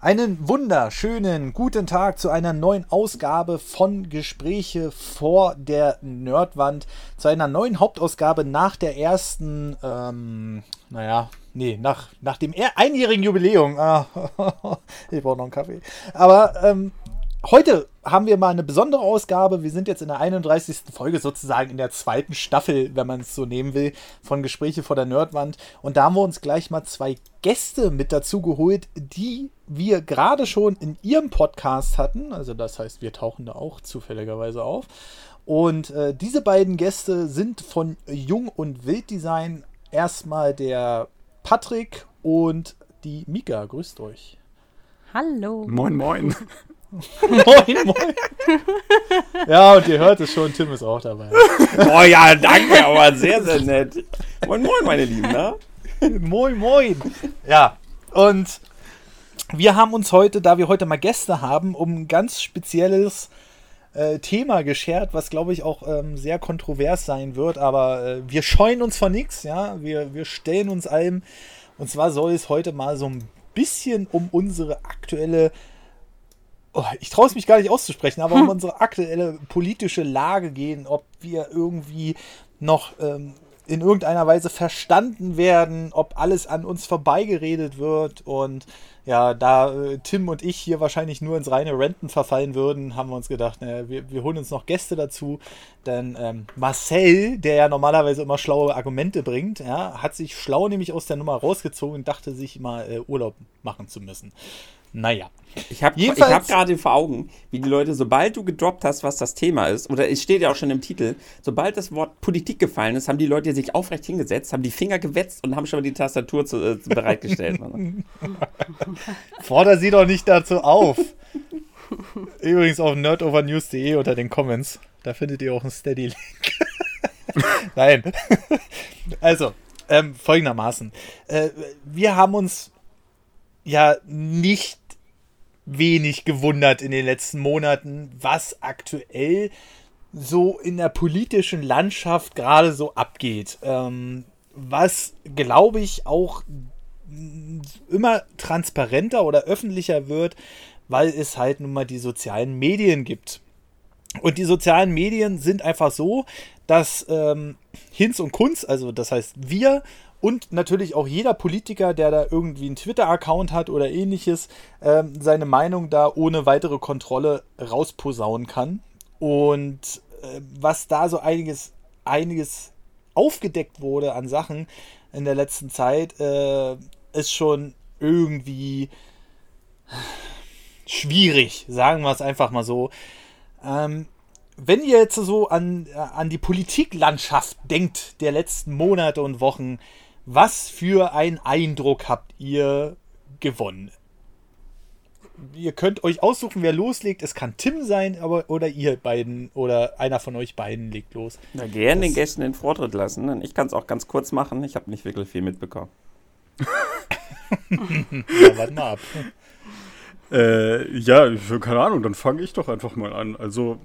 Einen wunderschönen guten Tag zu einer neuen Ausgabe von Gespräche vor der Nerdwand. Zu einer neuen Hauptausgabe nach der ersten, ähm, naja, nee, nach, nach dem einjährigen Jubiläum. Ah, ich brauche noch einen Kaffee. Aber ähm, heute haben wir mal eine besondere Ausgabe. Wir sind jetzt in der 31. Folge, sozusagen in der zweiten Staffel, wenn man es so nehmen will, von Gespräche vor der Nerdwand. Und da haben wir uns gleich mal zwei Gäste mit dazu geholt, die wir gerade schon in ihrem Podcast hatten. Also das heißt, wir tauchen da auch zufälligerweise auf. Und äh, diese beiden Gäste sind von Jung und Wilddesign erstmal der Patrick und die Mika. Grüßt euch. Hallo. Moin, moin. Moin, moin. ja, und ihr hört es schon, Tim ist auch dabei. Oh ja, danke, aber sehr, sehr nett. Moin, moin, meine Lieben, ne? moin, moin. Ja, und wir haben uns heute, da wir heute mal Gäste haben, um ein ganz spezielles äh, Thema geschert, was glaube ich auch ähm, sehr kontrovers sein wird, aber äh, wir scheuen uns vor nichts, ja, wir, wir stellen uns allem. Und zwar soll es heute mal so ein bisschen um unsere aktuelle oh, ich traue es mich gar nicht auszusprechen, aber hm. um unsere aktuelle politische Lage gehen, ob wir irgendwie noch ähm, in irgendeiner Weise verstanden werden, ob alles an uns vorbeigeredet wird. Und ja, da äh, Tim und ich hier wahrscheinlich nur ins reine Renten verfallen würden, haben wir uns gedacht, naja, wir, wir holen uns noch Gäste dazu. Denn ähm, Marcel, der ja normalerweise immer schlaue Argumente bringt, ja, hat sich schlau nämlich aus der Nummer rausgezogen und dachte sich mal äh, Urlaub machen zu müssen. Naja. Ich habe hab gerade vor Augen, wie die Leute, sobald du gedroppt hast, was das Thema ist, oder es steht ja auch schon im Titel, sobald das Wort Politik gefallen ist, haben die Leute sich aufrecht hingesetzt, haben die Finger gewetzt und haben schon mal die Tastatur zu, äh, bereitgestellt. Forder sie doch nicht dazu auf. Übrigens auf nerdovernews.de unter den Comments. Da findet ihr auch einen Steady-Link. Nein. also, ähm, folgendermaßen. Äh, wir haben uns ja nicht wenig gewundert in den letzten Monaten, was aktuell so in der politischen Landschaft gerade so abgeht. Ähm, was, glaube ich, auch immer transparenter oder öffentlicher wird, weil es halt nun mal die sozialen Medien gibt. Und die sozialen Medien sind einfach so, dass ähm, Hinz und Kunz, also das heißt wir und natürlich auch jeder Politiker, der da irgendwie einen Twitter-Account hat oder ähnliches, ähm, seine Meinung da ohne weitere Kontrolle rausposaunen kann. Und äh, was da so einiges, einiges aufgedeckt wurde an Sachen in der letzten Zeit, äh, ist schon irgendwie schwierig, sagen wir es einfach mal so. Ähm, wenn ihr jetzt so an, äh, an die Politiklandschaft denkt der letzten Monate und Wochen, was für einen Eindruck habt ihr gewonnen? Ihr könnt euch aussuchen, wer loslegt. Es kann Tim sein, aber oder ihr beiden oder einer von euch beiden legt los. Na, gerne den Gästen den Vortritt lassen. Ich kann es auch ganz kurz machen. Ich habe nicht wirklich viel mitbekommen. ja, warte mal ab. Äh, ja, keine Ahnung, dann fange ich doch einfach mal an. Also,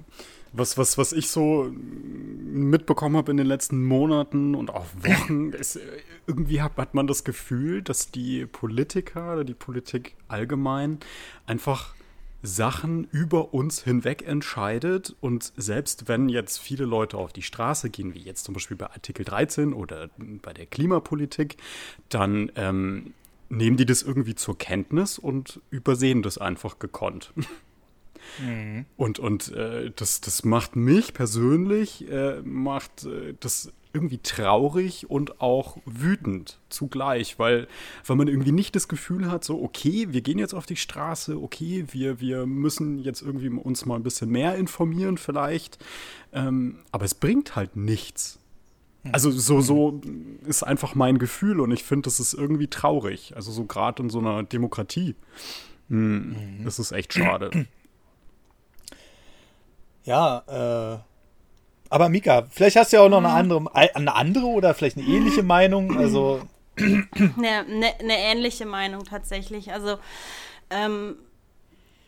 was, was, was ich so mitbekommen habe in den letzten Monaten und auch Wochen, ist, irgendwie hat, hat man das Gefühl, dass die Politiker oder die Politik allgemein einfach Sachen über uns hinweg entscheidet und selbst wenn jetzt viele Leute auf die Straße gehen, wie jetzt zum Beispiel bei Artikel 13 oder bei der Klimapolitik, dann ähm, nehmen die das irgendwie zur Kenntnis und übersehen das einfach gekonnt. Mhm. Und, und äh, das, das macht mich persönlich, äh, macht äh, das irgendwie traurig und auch wütend zugleich, weil, weil man irgendwie nicht das Gefühl hat, so, okay, wir gehen jetzt auf die Straße, okay, wir, wir müssen jetzt irgendwie uns mal ein bisschen mehr informieren vielleicht, ähm, aber es bringt halt nichts. Also so, so ist einfach mein Gefühl und ich finde, das ist irgendwie traurig. Also so gerade in so einer Demokratie. Hm, mhm. Das ist echt schade. Ja, äh, aber Mika, vielleicht hast du ja auch noch eine andere, eine andere oder vielleicht eine ähnliche Meinung. Also eine, eine, eine ähnliche Meinung tatsächlich. Also ähm,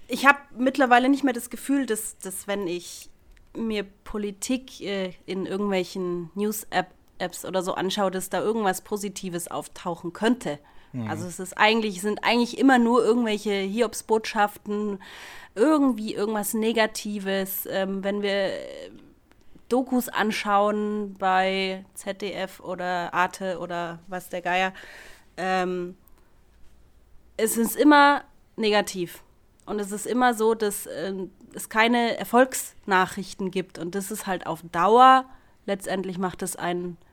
ich habe mittlerweile nicht mehr das Gefühl, dass, dass wenn ich mir Politik äh, in irgendwelchen News-Apps oder so anschaue, dass da irgendwas Positives auftauchen könnte. Mhm. Also es ist eigentlich, sind eigentlich immer nur irgendwelche Hiobsbotschaften, irgendwie irgendwas Negatives. Ähm, wenn wir Dokus anschauen bei ZDF oder Arte oder was der Geier, ähm, es ist immer negativ. Und es ist immer so, dass äh, es keine Erfolgsnachrichten gibt. Und das ist halt auf Dauer, letztendlich macht es einen, äh,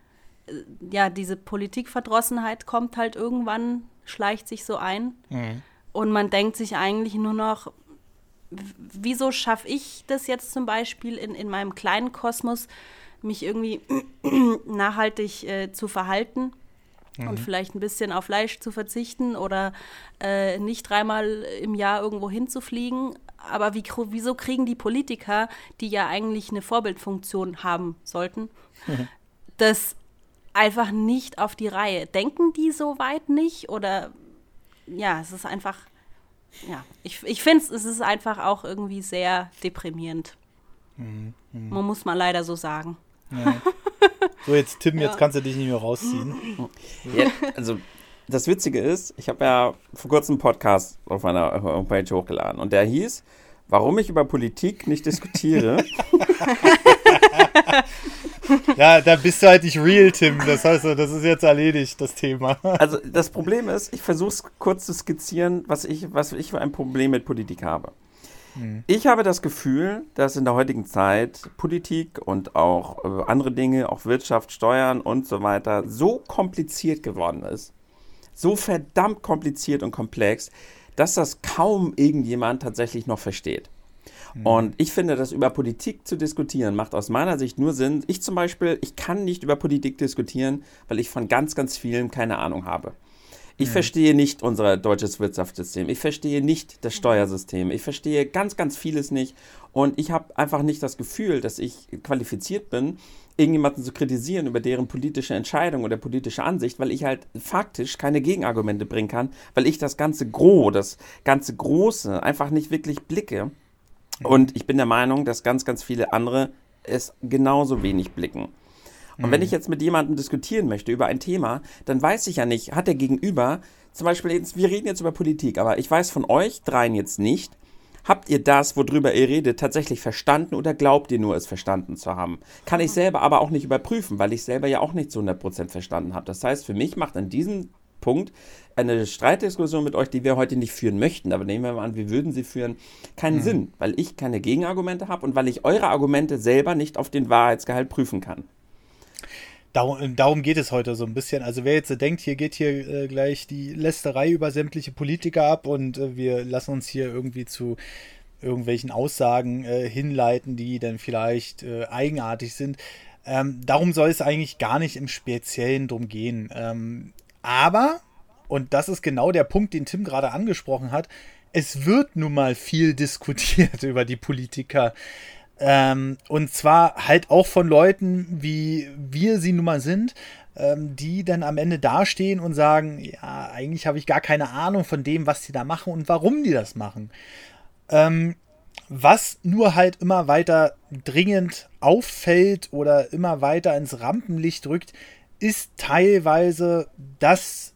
ja, diese Politikverdrossenheit kommt halt irgendwann, schleicht sich so ein. Mhm. Und man denkt sich eigentlich nur noch, wieso schaffe ich das jetzt zum Beispiel in, in meinem kleinen Kosmos, mich irgendwie nachhaltig äh, zu verhalten? mhm. und vielleicht ein bisschen auf Fleisch zu verzichten oder äh, nicht dreimal im Jahr irgendwo hinzufliegen. Aber wie, wieso kriegen die Politiker, die ja eigentlich eine Vorbildfunktion haben sollten, mhm. das einfach nicht auf die Reihe? Denken die so weit nicht? Oder ja, es ist einfach, ja, ich, ich finde es ist einfach auch irgendwie sehr deprimierend. Mhm. mhm. Man muss mal leider so sagen. Ja. So, jetzt Tim, ja. jetzt kannst du dich nicht mehr rausziehen. Ja, also, das Witzige ist, ich habe ja vor kurzem einen Podcast auf meiner Homepage hochgeladen und der hieß, warum ich über Politik nicht diskutiere. ja, da bist du halt nicht real, Tim. Das heißt, das ist jetzt erledigt, das Thema. Also das Problem ist, ich versuche es kurz zu skizzieren, was ich, was ich für ein Problem mit Politik habe. Mhm. Ich habe das Gefühl, dass in der heutigen Zeit Politik und auch äh, andere Dinge, auch Wirtschaft, Steuern und so weiter, so kompliziert geworden ist, so verdammt kompliziert und komplex, dass das kaum irgendjemand tatsächlich noch versteht. Mhm. Und ich finde, dass über Politik zu diskutieren, macht aus meiner Sicht nur Sinn. Ich zum Beispiel, ich kann nicht über Politik diskutieren, weil ich von ganz, ganz vielen keine Ahnung habe. Ich mhm. verstehe nicht unser deutsches Wirtschaftssystem. Ich verstehe nicht das Steuersystem. Ich verstehe ganz, ganz vieles nicht. Und ich habe einfach nicht das Gefühl, dass ich qualifiziert bin, irgendjemanden zu kritisieren über deren politische Entscheidung oder politische Ansicht, weil ich halt faktisch keine Gegenargumente bringen kann, weil ich das ganze Gros, das ganze Große einfach nicht wirklich blicke. Mhm. Und ich bin der Meinung, dass ganz, ganz viele andere es genauso wenig blicken. Und mhm. wenn ich jetzt mit jemandem diskutieren möchte über ein Thema, dann weiß ich ja nicht, hat der Gegenüber, zum Beispiel, jetzt, wir reden jetzt über Politik, aber ich weiß von euch dreien jetzt nicht, Habt ihr das, worüber ihr redet, tatsächlich verstanden oder glaubt ihr nur, es verstanden zu haben? Kann ich selber aber auch nicht überprüfen, weil ich selber ja auch nicht zu 100% verstanden habe. Das heißt, für mich macht an diesem Punkt eine Streitdiskussion mit euch, die wir heute nicht führen möchten, aber nehmen wir mal an, wir würden sie führen, keinen mhm. Sinn, weil ich keine Gegenargumente habe und weil ich eure Argumente selber nicht auf den Wahrheitsgehalt prüfen kann. Darum, darum, geht es heute so ein bisschen. Also wer jetzt denkt, hier geht hier äh, gleich die Lästerei über sämtliche Politiker ab und äh, wir lassen uns hier irgendwie zu irgendwelchen Aussagen äh, hinleiten, die dann vielleicht äh, eigenartig sind. Ähm, darum soll es eigentlich gar nicht im Speziellen drum gehen. Ähm, aber, und das ist genau der Punkt, den Tim gerade angesprochen hat, es wird nun mal viel diskutiert über die Politiker. Ähm, und zwar halt auch von Leuten, wie wir sie nun mal sind, ähm, die dann am Ende dastehen und sagen, ja, eigentlich habe ich gar keine Ahnung von dem, was die da machen und warum die das machen. Ähm, was nur halt immer weiter dringend auffällt oder immer weiter ins Rampenlicht rückt, ist teilweise, dass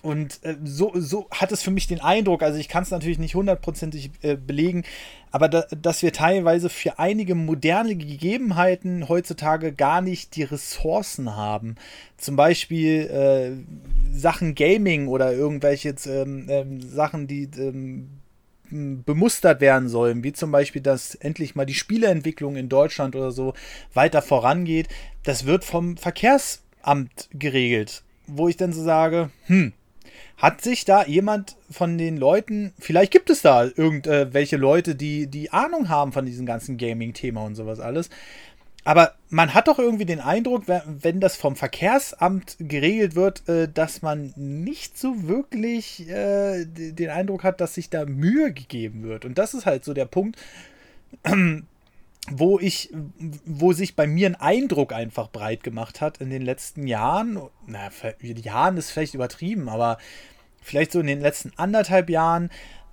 und äh, so, so hat es für mich den Eindruck, also ich kann es natürlich nicht hundertprozentig äh, belegen, aber da, dass wir teilweise für einige moderne Gegebenheiten heutzutage gar nicht die Ressourcen haben. Zum Beispiel äh, Sachen Gaming oder irgendwelche ähm, ähm, Sachen, die ähm, bemustert werden sollen, wie zum Beispiel, dass endlich mal die Spieleentwicklung in Deutschland oder so weiter vorangeht. Das wird vom Verkehrsamt geregelt, wo ich dann so sage, hm, hat sich da jemand von den Leuten, vielleicht gibt es da irgendwelche Leute, die, die Ahnung haben von diesem ganzen Gaming-Thema und sowas alles. Aber man hat doch irgendwie den Eindruck, wenn das vom Verkehrsamt geregelt wird, äh, dass man nicht so wirklich äh, den Eindruck hat, dass sich da Mühe gegeben wird. Und das ist halt so der Punkt, wo ich, wo sich bei mir ein Eindruck einfach breit gemacht hat in den letzten Jahren. Na, Jahren ist vielleicht übertrieben, aber vielleicht so in den letzten anderthalb Jahren,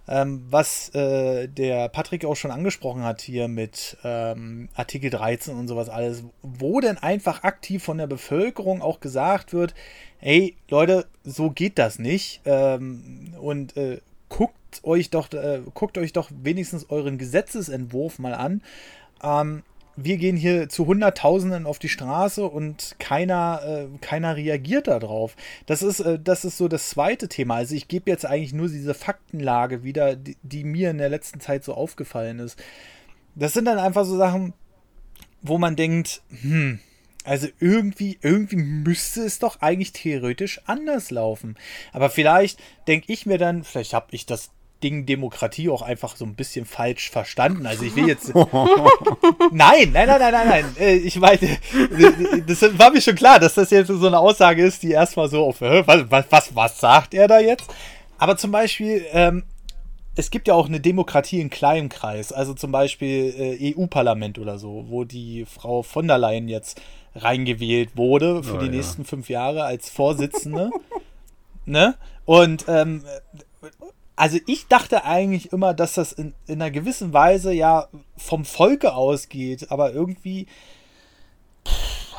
ähm, was äh, der Patrick auch schon angesprochen hat hier mit ähm, Artikel 13 und sowas alles, wo denn einfach aktiv von der Bevölkerung auch gesagt wird, hey Leute, so geht das nicht ähm, und äh, guckt euch doch, äh, guckt euch doch wenigstens euren Gesetzesentwurf mal an. Wir gehen hier zu Hunderttausenden auf die Straße und keiner, äh, keiner reagiert darauf. Das ist, äh, das ist so das zweite Thema. Also ich gebe jetzt eigentlich nur diese Faktenlage wieder, die, die, mir in der letzten Zeit so aufgefallen ist. Das sind dann einfach so Sachen, wo man denkt, hm, also irgendwie, irgendwie müsste es doch eigentlich theoretisch anders laufen. Aber vielleicht denke ich mir dann, vielleicht habe ich das Ding Demokratie auch einfach so ein bisschen falsch verstanden. Also ich will jetzt. nein, nein, nein, nein, nein, nein. Äh, ich meine, das war mir schon klar, dass das jetzt so eine Aussage ist, die erstmal so auf, was, was, was, was sagt er da jetzt? Aber zum Beispiel, ähm, es gibt ja auch eine Demokratie in kleinem Kreis, also zum Beispiel äh, EU-Parlament oder so, wo die Frau von der Leyen jetzt reingewählt wurde für oh, die ja. nächsten fünf Jahre als Vorsitzende. ne? Und ähm, also ich dachte eigentlich immer, dass das in, in einer gewissen Weise ja vom Volke ausgeht, aber irgendwie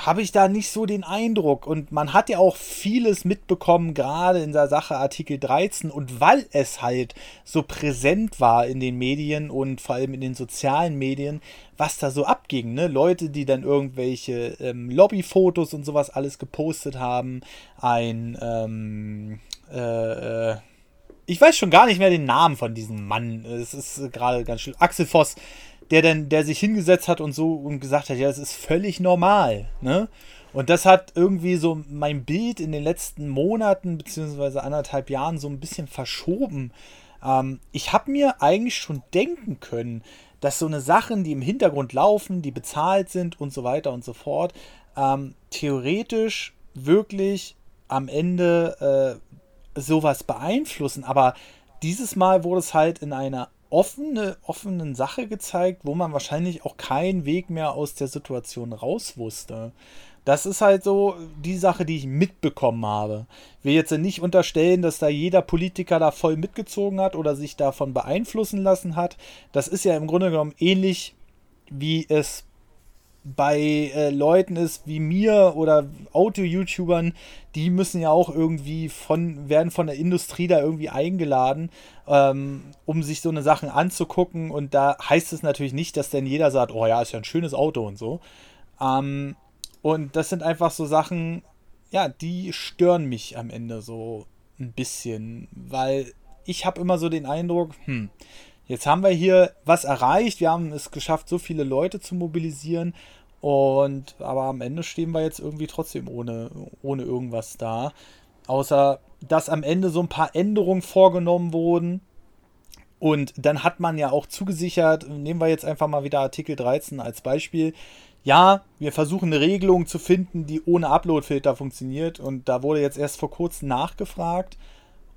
habe ich da nicht so den Eindruck. Und man hat ja auch vieles mitbekommen, gerade in der Sache Artikel 13. Und weil es halt so präsent war in den Medien und vor allem in den sozialen Medien, was da so abging. Ne? Leute, die dann irgendwelche ähm, Lobbyfotos und sowas alles gepostet haben. Ein, ähm, äh, äh, ich weiß schon gar nicht mehr den Namen von diesem Mann. Es ist gerade ganz schlimm. Axel Voss, der dann, der sich hingesetzt hat und so und gesagt hat, ja, es ist völlig normal, ne? Und das hat irgendwie so mein Bild in den letzten Monaten beziehungsweise anderthalb Jahren so ein bisschen verschoben. Ähm, ich habe mir eigentlich schon denken können, dass so eine Sachen, die im Hintergrund laufen, die bezahlt sind und so weiter und so fort, ähm, theoretisch wirklich am Ende äh, sowas beeinflussen. Aber dieses Mal wurde es halt in einer offene, offenen Sache gezeigt, wo man wahrscheinlich auch keinen Weg mehr aus der Situation raus wusste. Das ist halt so die Sache, die ich mitbekommen habe. Ich will jetzt nicht unterstellen, dass da jeder Politiker da voll mitgezogen hat oder sich davon beeinflussen lassen hat. Das ist ja im Grunde genommen ähnlich, wie es bei äh, Leuten ist wie mir oder Auto-YouTubern, die müssen ja auch irgendwie von, werden von der Industrie da irgendwie eingeladen, ähm, um sich so eine Sachen anzugucken. Und da heißt es natürlich nicht, dass dann jeder sagt, oh ja, ist ja ein schönes Auto und so. Ähm, und das sind einfach so Sachen, ja, die stören mich am Ende so ein bisschen, weil ich habe immer so den Eindruck, hm, Jetzt haben wir hier was erreicht. Wir haben es geschafft, so viele Leute zu mobilisieren. Und aber am Ende stehen wir jetzt irgendwie trotzdem ohne, ohne irgendwas da. Außer dass am Ende so ein paar Änderungen vorgenommen wurden. Und dann hat man ja auch zugesichert, nehmen wir jetzt einfach mal wieder Artikel 13 als Beispiel. Ja, wir versuchen eine Regelung zu finden, die ohne Uploadfilter funktioniert. Und da wurde jetzt erst vor kurzem nachgefragt.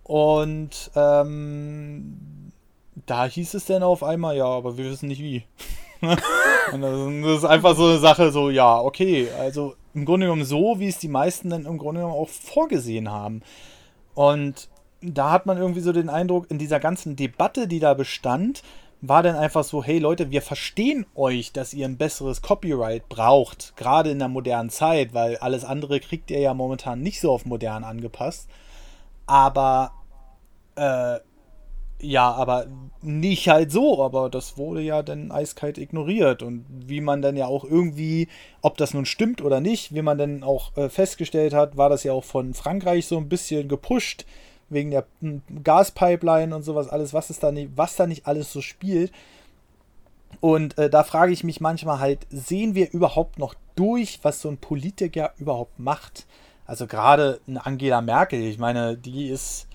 Und ähm, da hieß es dann auf einmal, ja, aber wir wissen nicht wie. das ist einfach so eine Sache, so, ja, okay, also im Grunde genommen so, wie es die meisten dann im Grunde genommen auch vorgesehen haben. Und da hat man irgendwie so den Eindruck, in dieser ganzen Debatte, die da bestand, war dann einfach so, hey Leute, wir verstehen euch, dass ihr ein besseres Copyright braucht, gerade in der modernen Zeit, weil alles andere kriegt ihr ja momentan nicht so auf modern angepasst. Aber äh, ja, aber nicht halt so, aber das wurde ja dann eiskalt ignoriert und wie man dann ja auch irgendwie, ob das nun stimmt oder nicht, wie man dann auch äh, festgestellt hat, war das ja auch von Frankreich so ein bisschen gepusht wegen der hm, Gaspipeline und sowas alles, was ist da nicht, was da nicht alles so spielt. Und äh, da frage ich mich manchmal halt, sehen wir überhaupt noch durch, was so ein Politiker überhaupt macht? Also gerade Angela Merkel, ich meine, die ist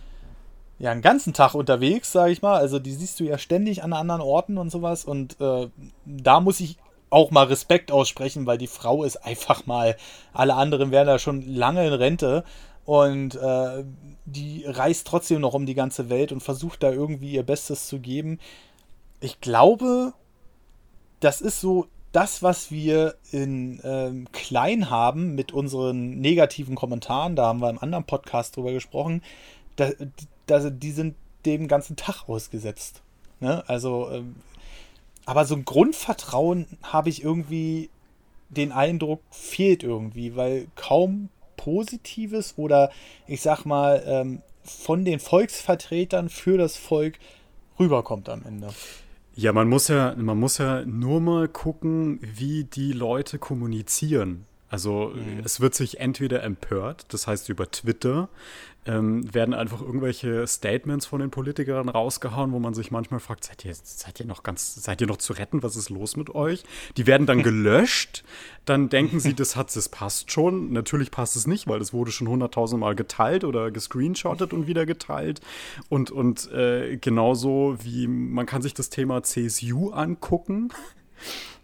ja einen ganzen Tag unterwegs, sage ich mal. Also die siehst du ja ständig an anderen Orten und sowas. Und äh, da muss ich auch mal Respekt aussprechen, weil die Frau ist einfach mal, alle anderen wären da schon lange in Rente. Und äh, die reist trotzdem noch um die ganze Welt und versucht da irgendwie ihr Bestes zu geben. Ich glaube, das ist so das, was wir in ähm, klein haben mit unseren negativen Kommentaren. Da haben wir im anderen Podcast drüber gesprochen. Da, also die sind den ganzen Tag ausgesetzt. Ne? Also, ähm, aber so ein Grundvertrauen habe ich irgendwie den Eindruck, fehlt irgendwie, weil kaum Positives oder ich sag mal ähm, von den Volksvertretern für das Volk rüberkommt am Ende. Ja, man muss ja, man muss ja nur mal gucken, wie die Leute kommunizieren. Also mhm. es wird sich entweder empört, das heißt über Twitter, ähm, werden einfach irgendwelche Statements von den Politikern rausgehauen, wo man sich manchmal fragt, seid ihr, seid ihr noch ganz, seid ihr noch zu retten? Was ist los mit euch? Die werden dann gelöscht. Dann denken sie, das hat, das passt schon. Natürlich passt es nicht, weil es wurde schon hunderttausendmal geteilt oder gescreenshottet und wieder geteilt. Und, und äh, genauso wie man kann sich das Thema CSU angucken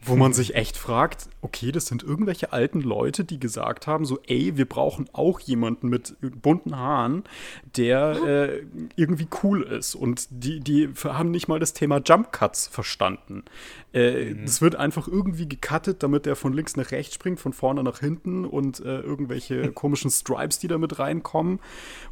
wo man sich echt fragt, okay, das sind irgendwelche alten Leute, die gesagt haben, so, ey, wir brauchen auch jemanden mit bunten Haaren, der äh, irgendwie cool ist. Und die, die haben nicht mal das Thema Jump Cuts verstanden. Äh, mhm. Das wird einfach irgendwie gecuttet, damit der von links nach rechts springt, von vorne nach hinten und äh, irgendwelche komischen Stripes, die da mit reinkommen,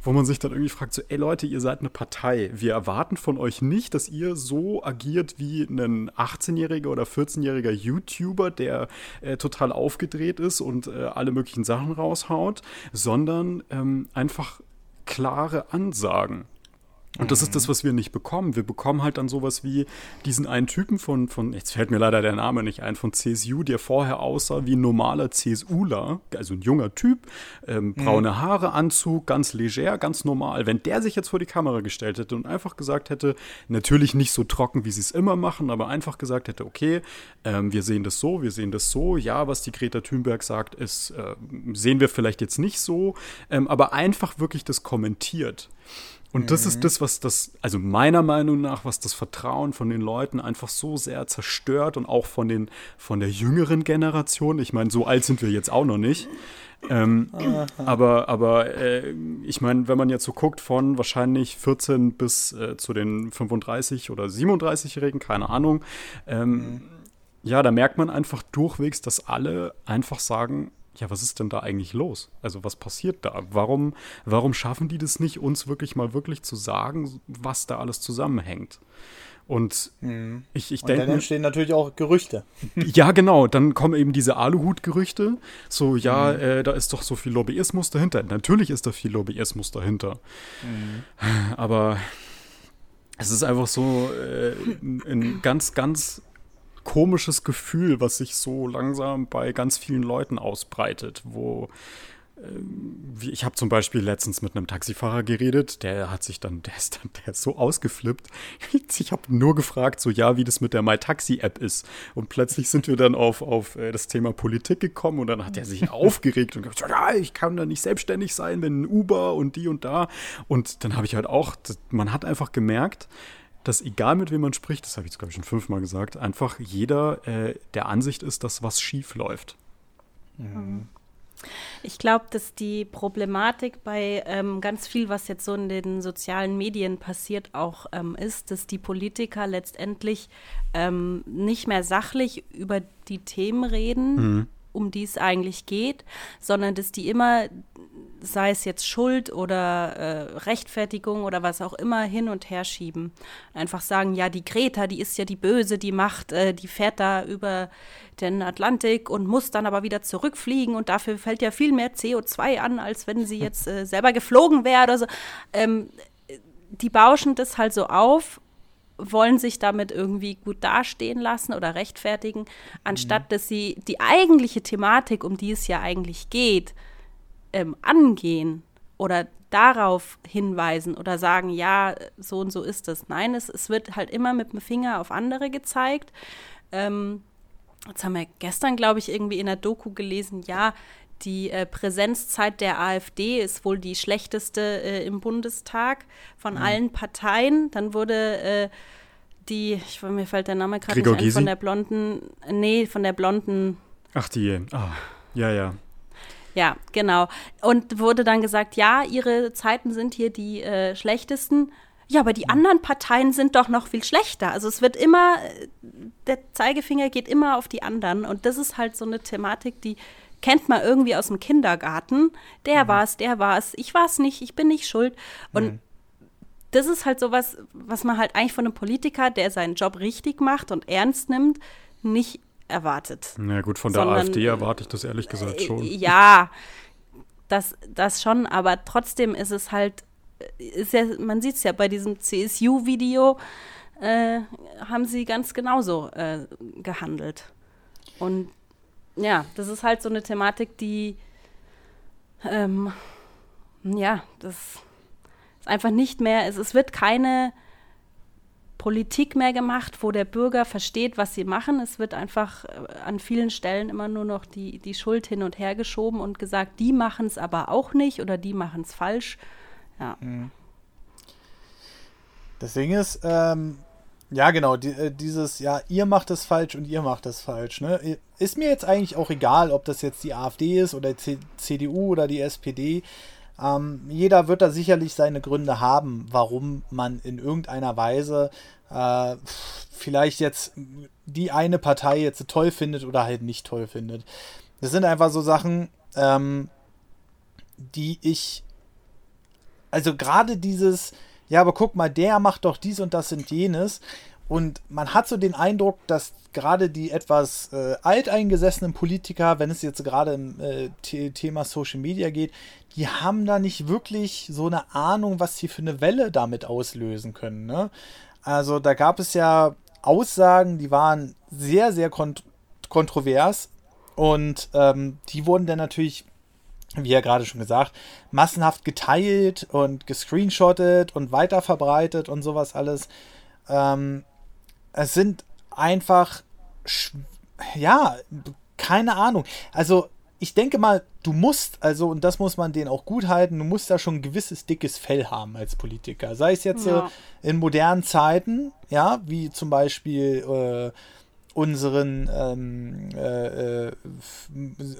wo man sich dann irgendwie fragt, so, ey Leute, ihr seid eine Partei. Wir erwarten von euch nicht, dass ihr so agiert wie ein 18-jähriger oder 14-jähriger YouTuber, der äh, total aufgedreht ist und äh, alle möglichen Sachen raushaut, sondern ähm, einfach klare Ansagen. Und das ist das, was wir nicht bekommen. Wir bekommen halt dann sowas wie diesen einen Typen von, von, jetzt fällt mir leider der Name nicht ein, von CSU, der vorher aussah wie ein normaler CSUler, also ein junger Typ, ähm, braune mhm. Haare, Anzug, ganz leger, ganz normal. Wenn der sich jetzt vor die Kamera gestellt hätte und einfach gesagt hätte, natürlich nicht so trocken, wie sie es immer machen, aber einfach gesagt hätte, okay, ähm, wir sehen das so, wir sehen das so, ja, was die Greta Thunberg sagt, ist, äh, sehen wir vielleicht jetzt nicht so, ähm, aber einfach wirklich das kommentiert und das ist mhm. das, was das, also meiner Meinung nach, was das Vertrauen von den Leuten einfach so sehr zerstört und auch von den, von der jüngeren Generation. Ich meine, so alt sind wir jetzt auch noch nicht. Ähm, aber aber äh, ich meine, wenn man jetzt so guckt, von wahrscheinlich 14 bis äh, zu den 35 oder 37-Jährigen, keine Ahnung, ähm, mhm. ja, da merkt man einfach durchwegs, dass alle einfach sagen, ja, was ist denn da eigentlich los? Also was passiert da? Warum, warum schaffen die das nicht, uns wirklich mal wirklich zu sagen, was da alles zusammenhängt? Und mhm. ich, ich denke. Dann entstehen natürlich auch Gerüchte. Ja, genau. Dann kommen eben diese Aluhut-Gerüchte. So, ja, mhm. äh, da ist doch so viel Lobbyismus dahinter. Natürlich ist da viel Lobbyismus dahinter. Mhm. Aber es ist einfach so äh, ein ganz, ganz komisches Gefühl, was sich so langsam bei ganz vielen Leuten ausbreitet, wo ähm, ich habe zum Beispiel letztens mit einem Taxifahrer geredet, der hat sich dann, der ist dann, der ist so ausgeflippt. Ich habe nur gefragt, so ja, wie das mit der MyTaxi-App ist. Und plötzlich sind wir dann auf, auf äh, das Thema Politik gekommen und dann hat er sich aufgeregt und gesagt, ja, ich kann da nicht selbstständig sein, wenn Uber und die und da. Und dann habe ich halt auch, man hat einfach gemerkt, dass egal mit wem man spricht, das habe ich jetzt glaube ich schon fünfmal gesagt, einfach jeder äh, der Ansicht ist, dass was schief läuft. Mhm. Ich glaube, dass die Problematik bei ähm, ganz viel, was jetzt so in den sozialen Medien passiert, auch ähm, ist, dass die Politiker letztendlich ähm, nicht mehr sachlich über die Themen reden, mhm. Um die es eigentlich geht, sondern dass die immer sei es jetzt Schuld oder äh, Rechtfertigung oder was auch immer, hin und her schieben. Einfach sagen, ja, die Greta, die ist ja die Böse, die macht, äh, die fährt da über den Atlantik und muss dann aber wieder zurückfliegen und dafür fällt ja viel mehr CO2 an, als wenn sie jetzt äh, selber geflogen wäre oder so. Ähm, die bauschen das halt so auf wollen sich damit irgendwie gut dastehen lassen oder rechtfertigen, anstatt mhm. dass sie die eigentliche Thematik, um die es ja eigentlich geht, ähm, angehen oder darauf hinweisen oder sagen, ja, so und so ist es. Nein, es, es wird halt immer mit dem Finger auf andere gezeigt. Ähm, jetzt haben wir gestern, glaube ich, irgendwie in der Doku gelesen, ja, die äh, Präsenzzeit der AfD ist wohl die schlechteste äh, im Bundestag von mhm. allen Parteien. Dann wurde äh, die, ich, mir fällt der Name gerade nicht ein, von der blonden, nee, von der blonden. Ach die, ah, ja, ja. Ja, genau. Und wurde dann gesagt, ja, ihre Zeiten sind hier die äh, schlechtesten. Ja, aber die anderen Parteien sind doch noch viel schlechter. Also es wird immer, äh, der Zeigefinger geht immer auf die anderen. Und das ist halt so eine Thematik, die kennt man irgendwie aus dem Kindergarten. Der mhm. war es, der war es, ich war es nicht, ich bin nicht schuld. Und mhm. das ist halt sowas, was man halt eigentlich von einem Politiker, der seinen Job richtig macht und ernst nimmt, nicht erwartet. Na gut, von der Sondern, AfD erwarte ich das ehrlich gesagt schon. Äh, Ja, das, das schon, aber trotzdem ist es halt, ist ja, man sieht es ja bei diesem CSU-Video, äh, haben sie ganz genauso äh, gehandelt. Und ja, das ist halt so eine Thematik, die, ähm, ja, das ist einfach nicht mehr, es, es wird keine Politik mehr gemacht, wo der Bürger versteht, was sie machen. Es wird einfach äh, an vielen Stellen immer nur noch die, die Schuld hin und her geschoben und gesagt, die machen es aber auch nicht oder die machen es falsch. Ja. Das Ding ist, ähm, ja genau, die, äh, dieses, ja, ihr macht es falsch und ihr macht es falsch. Ne? Ist mir jetzt eigentlich auch egal, ob das jetzt die AfD ist oder die CDU oder die SPD. Ähm, jeder wird da sicherlich seine Gründe haben, warum man in irgendeiner Weise äh, vielleicht jetzt die eine Partei jetzt toll findet oder halt nicht toll findet. Das sind einfach so Sachen, ähm, die ich, also gerade dieses, ja, aber guck mal, der macht doch dies und das und jenes. Und man hat so den Eindruck, dass gerade die etwas äh, alteingesessenen Politiker, wenn es jetzt gerade im äh, Thema Social Media geht, die haben da nicht wirklich so eine Ahnung, was sie für eine Welle damit auslösen können. Ne? Also da gab es ja Aussagen, die waren sehr, sehr kont kontrovers und ähm, die wurden dann natürlich wie ja gerade schon gesagt, massenhaft geteilt und gescreenshottet und weiterverbreitet und sowas alles. Ähm, es sind einfach, ja, keine Ahnung. Also ich denke mal, du musst, also, und das muss man denen auch gut halten, du musst da schon ein gewisses dickes Fell haben als Politiker. Sei es jetzt ja. äh, in modernen Zeiten, ja, wie zum Beispiel äh, unseren ähm, äh, äh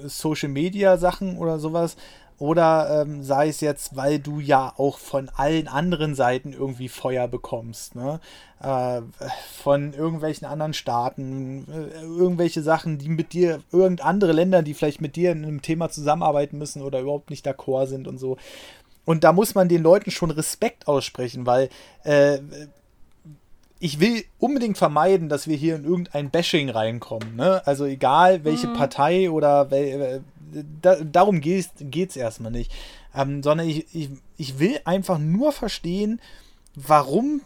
Social Media Sachen oder sowas, oder ähm, sei es jetzt, weil du ja auch von allen anderen Seiten irgendwie Feuer bekommst, ne? Äh, von irgendwelchen anderen Staaten, äh, irgendwelche Sachen, die mit dir, irgend andere Länder, die vielleicht mit dir in einem Thema zusammenarbeiten müssen oder überhaupt nicht d'accord sind und so. Und da muss man den Leuten schon Respekt aussprechen, weil äh, ich will unbedingt vermeiden, dass wir hier in irgendein Bashing reinkommen. Ne? Also egal, welche mhm. Partei oder wel, äh, da, darum geht es erstmal nicht. Ähm, sondern ich, ich, ich will einfach nur verstehen, warum,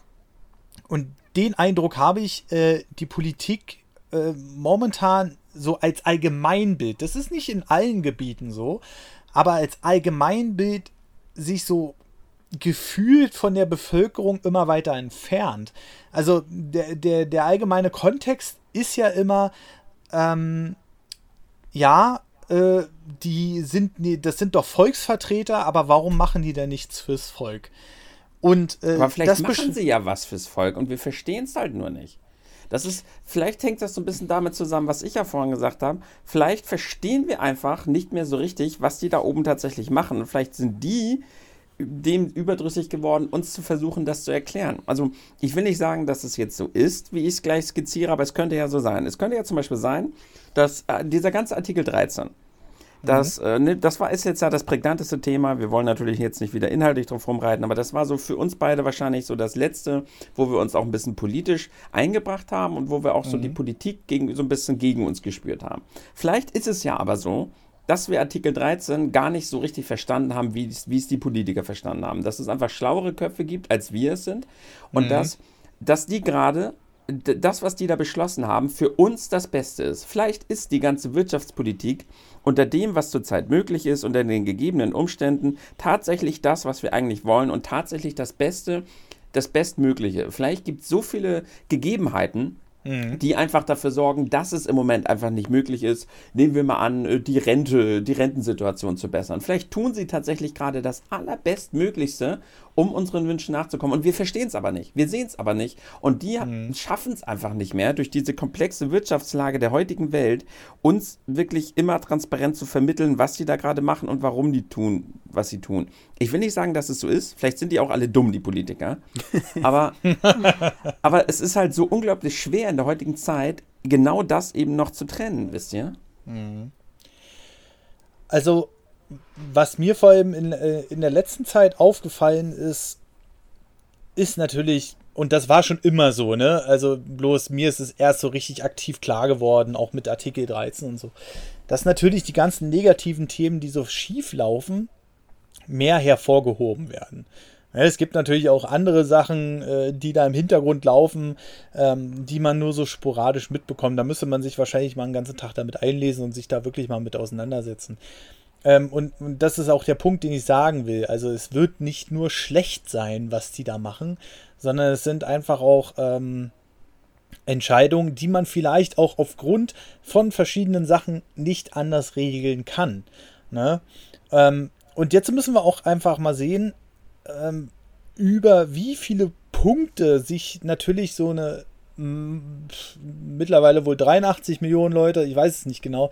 und den Eindruck habe ich, äh, die Politik äh, momentan so als Allgemeinbild, das ist nicht in allen Gebieten so, aber als Allgemeinbild sich so gefühlt von der Bevölkerung immer weiter entfernt. Also der, der, der allgemeine Kontext ist ja immer, ähm, ja, äh, die sind, das sind doch Volksvertreter, aber warum machen die denn nichts fürs Volk? Und, äh, aber vielleicht machen sie ja was fürs Volk und wir verstehen es halt nur nicht. Das ist, vielleicht hängt das so ein bisschen damit zusammen, was ich ja vorhin gesagt habe. Vielleicht verstehen wir einfach nicht mehr so richtig, was die da oben tatsächlich machen. Und vielleicht sind die dem überdrüssig geworden, uns zu versuchen, das zu erklären. Also ich will nicht sagen, dass es jetzt so ist, wie ich es gleich skizziere, aber es könnte ja so sein. Es könnte ja zum Beispiel sein, dass äh, dieser ganze Artikel 13, das, mhm. äh, ne, das war, ist jetzt ja das prägnanteste Thema. Wir wollen natürlich jetzt nicht wieder inhaltlich drauf rumreiten, aber das war so für uns beide wahrscheinlich so das Letzte, wo wir uns auch ein bisschen politisch eingebracht haben und wo wir auch mhm. so die. Politik gegen, so ein bisschen gegen uns gespürt haben. Vielleicht ist es ja aber so, dass wir Artikel 13 gar nicht so richtig verstanden haben, wie es die Politiker verstanden haben. Dass es einfach schlauere Köpfe gibt, als wir es sind. Und mhm. dass, dass die gerade das, was die da beschlossen haben, für uns das Beste ist. Vielleicht ist die ganze Wirtschaftspolitik unter dem, was zurzeit möglich ist, unter den gegebenen Umständen, tatsächlich das, was wir eigentlich wollen und tatsächlich das Beste, das Bestmögliche. Vielleicht gibt es so viele Gegebenheiten, Mhm. die einfach dafür sorgen, dass es im Moment einfach nicht möglich ist. Nehmen wir mal an, äh, die Rente, die Rentensituation zu bessern. Vielleicht tun sie tatsächlich gerade das Allerbestmöglichste, um unseren Wünschen nachzukommen. Und wir verstehen es aber nicht. Wir sehen es aber nicht. Und die mhm. schaffen es einfach nicht mehr, durch diese komplexe Wirtschaftslage der heutigen Welt, uns wirklich immer transparent zu vermitteln, was sie da gerade machen und warum die tun, was sie tun. Ich will nicht sagen, dass es so ist. Vielleicht sind die auch alle dumm, die Politiker. Aber, aber es ist halt so unglaublich schwer in der heutigen Zeit, genau das eben noch zu trennen, wisst ihr? Mhm. Also, was mir vor allem in, äh, in der letzten Zeit aufgefallen ist, ist natürlich, und das war schon immer so, ne? Also bloß mir ist es erst so richtig aktiv klar geworden, auch mit Artikel 13 und so, dass natürlich die ganzen negativen Themen, die so schief laufen, mehr hervorgehoben werden. Es gibt natürlich auch andere Sachen, äh, die da im Hintergrund laufen, ähm, die man nur so sporadisch mitbekommt. Da müsste man sich wahrscheinlich mal einen ganzen Tag damit einlesen und sich da wirklich mal mit auseinandersetzen. Ähm, und, und, das ist auch der Punkt, den ich sagen will. Also es wird nicht nur schlecht sein, was die da machen, sondern es sind einfach auch ähm, Entscheidungen, die man vielleicht auch aufgrund von verschiedenen Sachen nicht anders regeln kann. Ne? Ähm, und jetzt müssen wir auch einfach mal sehen, ähm, über wie viele Punkte sich natürlich so eine mittlerweile wohl 83 Millionen Leute, ich weiß es nicht genau,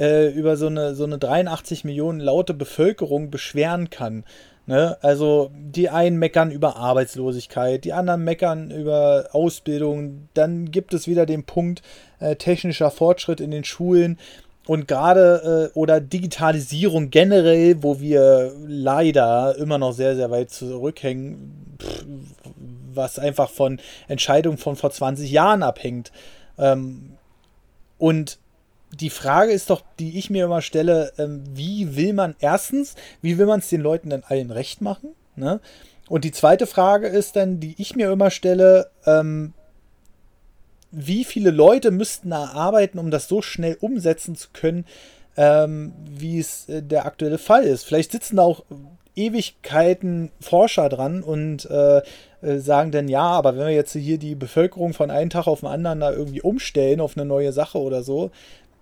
äh, über so eine, so eine 83 Millionen laute Bevölkerung beschweren kann. Ne? Also die einen meckern über Arbeitslosigkeit, die anderen meckern über Ausbildung, dann gibt es wieder den Punkt äh, technischer Fortschritt in den Schulen. Und gerade äh, oder Digitalisierung generell, wo wir leider immer noch sehr, sehr weit zurückhängen, pff, was einfach von Entscheidungen von vor 20 Jahren abhängt. Ähm, und die Frage ist doch, die ich mir immer stelle, ähm, wie will man erstens, wie will man es den Leuten denn allen recht machen? Ne? Und die zweite Frage ist dann, die ich mir immer stelle, ähm, wie viele Leute müssten da arbeiten, um das so schnell umsetzen zu können, ähm, wie es äh, der aktuelle Fall ist. Vielleicht sitzen da auch Ewigkeiten Forscher dran und äh, äh, sagen dann, ja, aber wenn wir jetzt hier die Bevölkerung von einem Tag auf den anderen da irgendwie umstellen auf eine neue Sache oder so,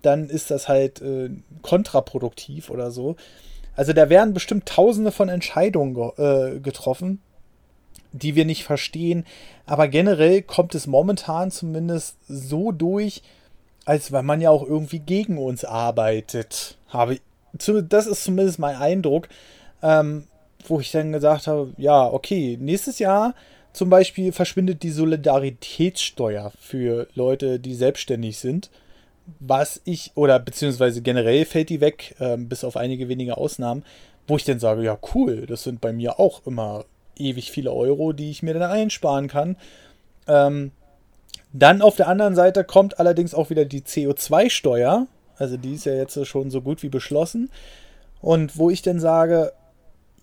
dann ist das halt äh, kontraproduktiv oder so. Also da werden bestimmt tausende von Entscheidungen ge äh, getroffen, die wir nicht verstehen. Aber generell kommt es momentan zumindest so durch, als wenn man ja auch irgendwie gegen uns arbeitet. Habe das ist zumindest mein Eindruck, ähm, wo ich dann gesagt habe, ja, okay, nächstes Jahr zum Beispiel verschwindet die Solidaritätssteuer für Leute, die selbstständig sind. Was ich, oder beziehungsweise generell fällt die weg, ähm, bis auf einige wenige Ausnahmen, wo ich dann sage, ja, cool, das sind bei mir auch immer ewig viele Euro, die ich mir dann einsparen kann. Ähm, dann auf der anderen Seite kommt allerdings auch wieder die CO2-Steuer. Also die ist ja jetzt schon so gut wie beschlossen. Und wo ich dann sage,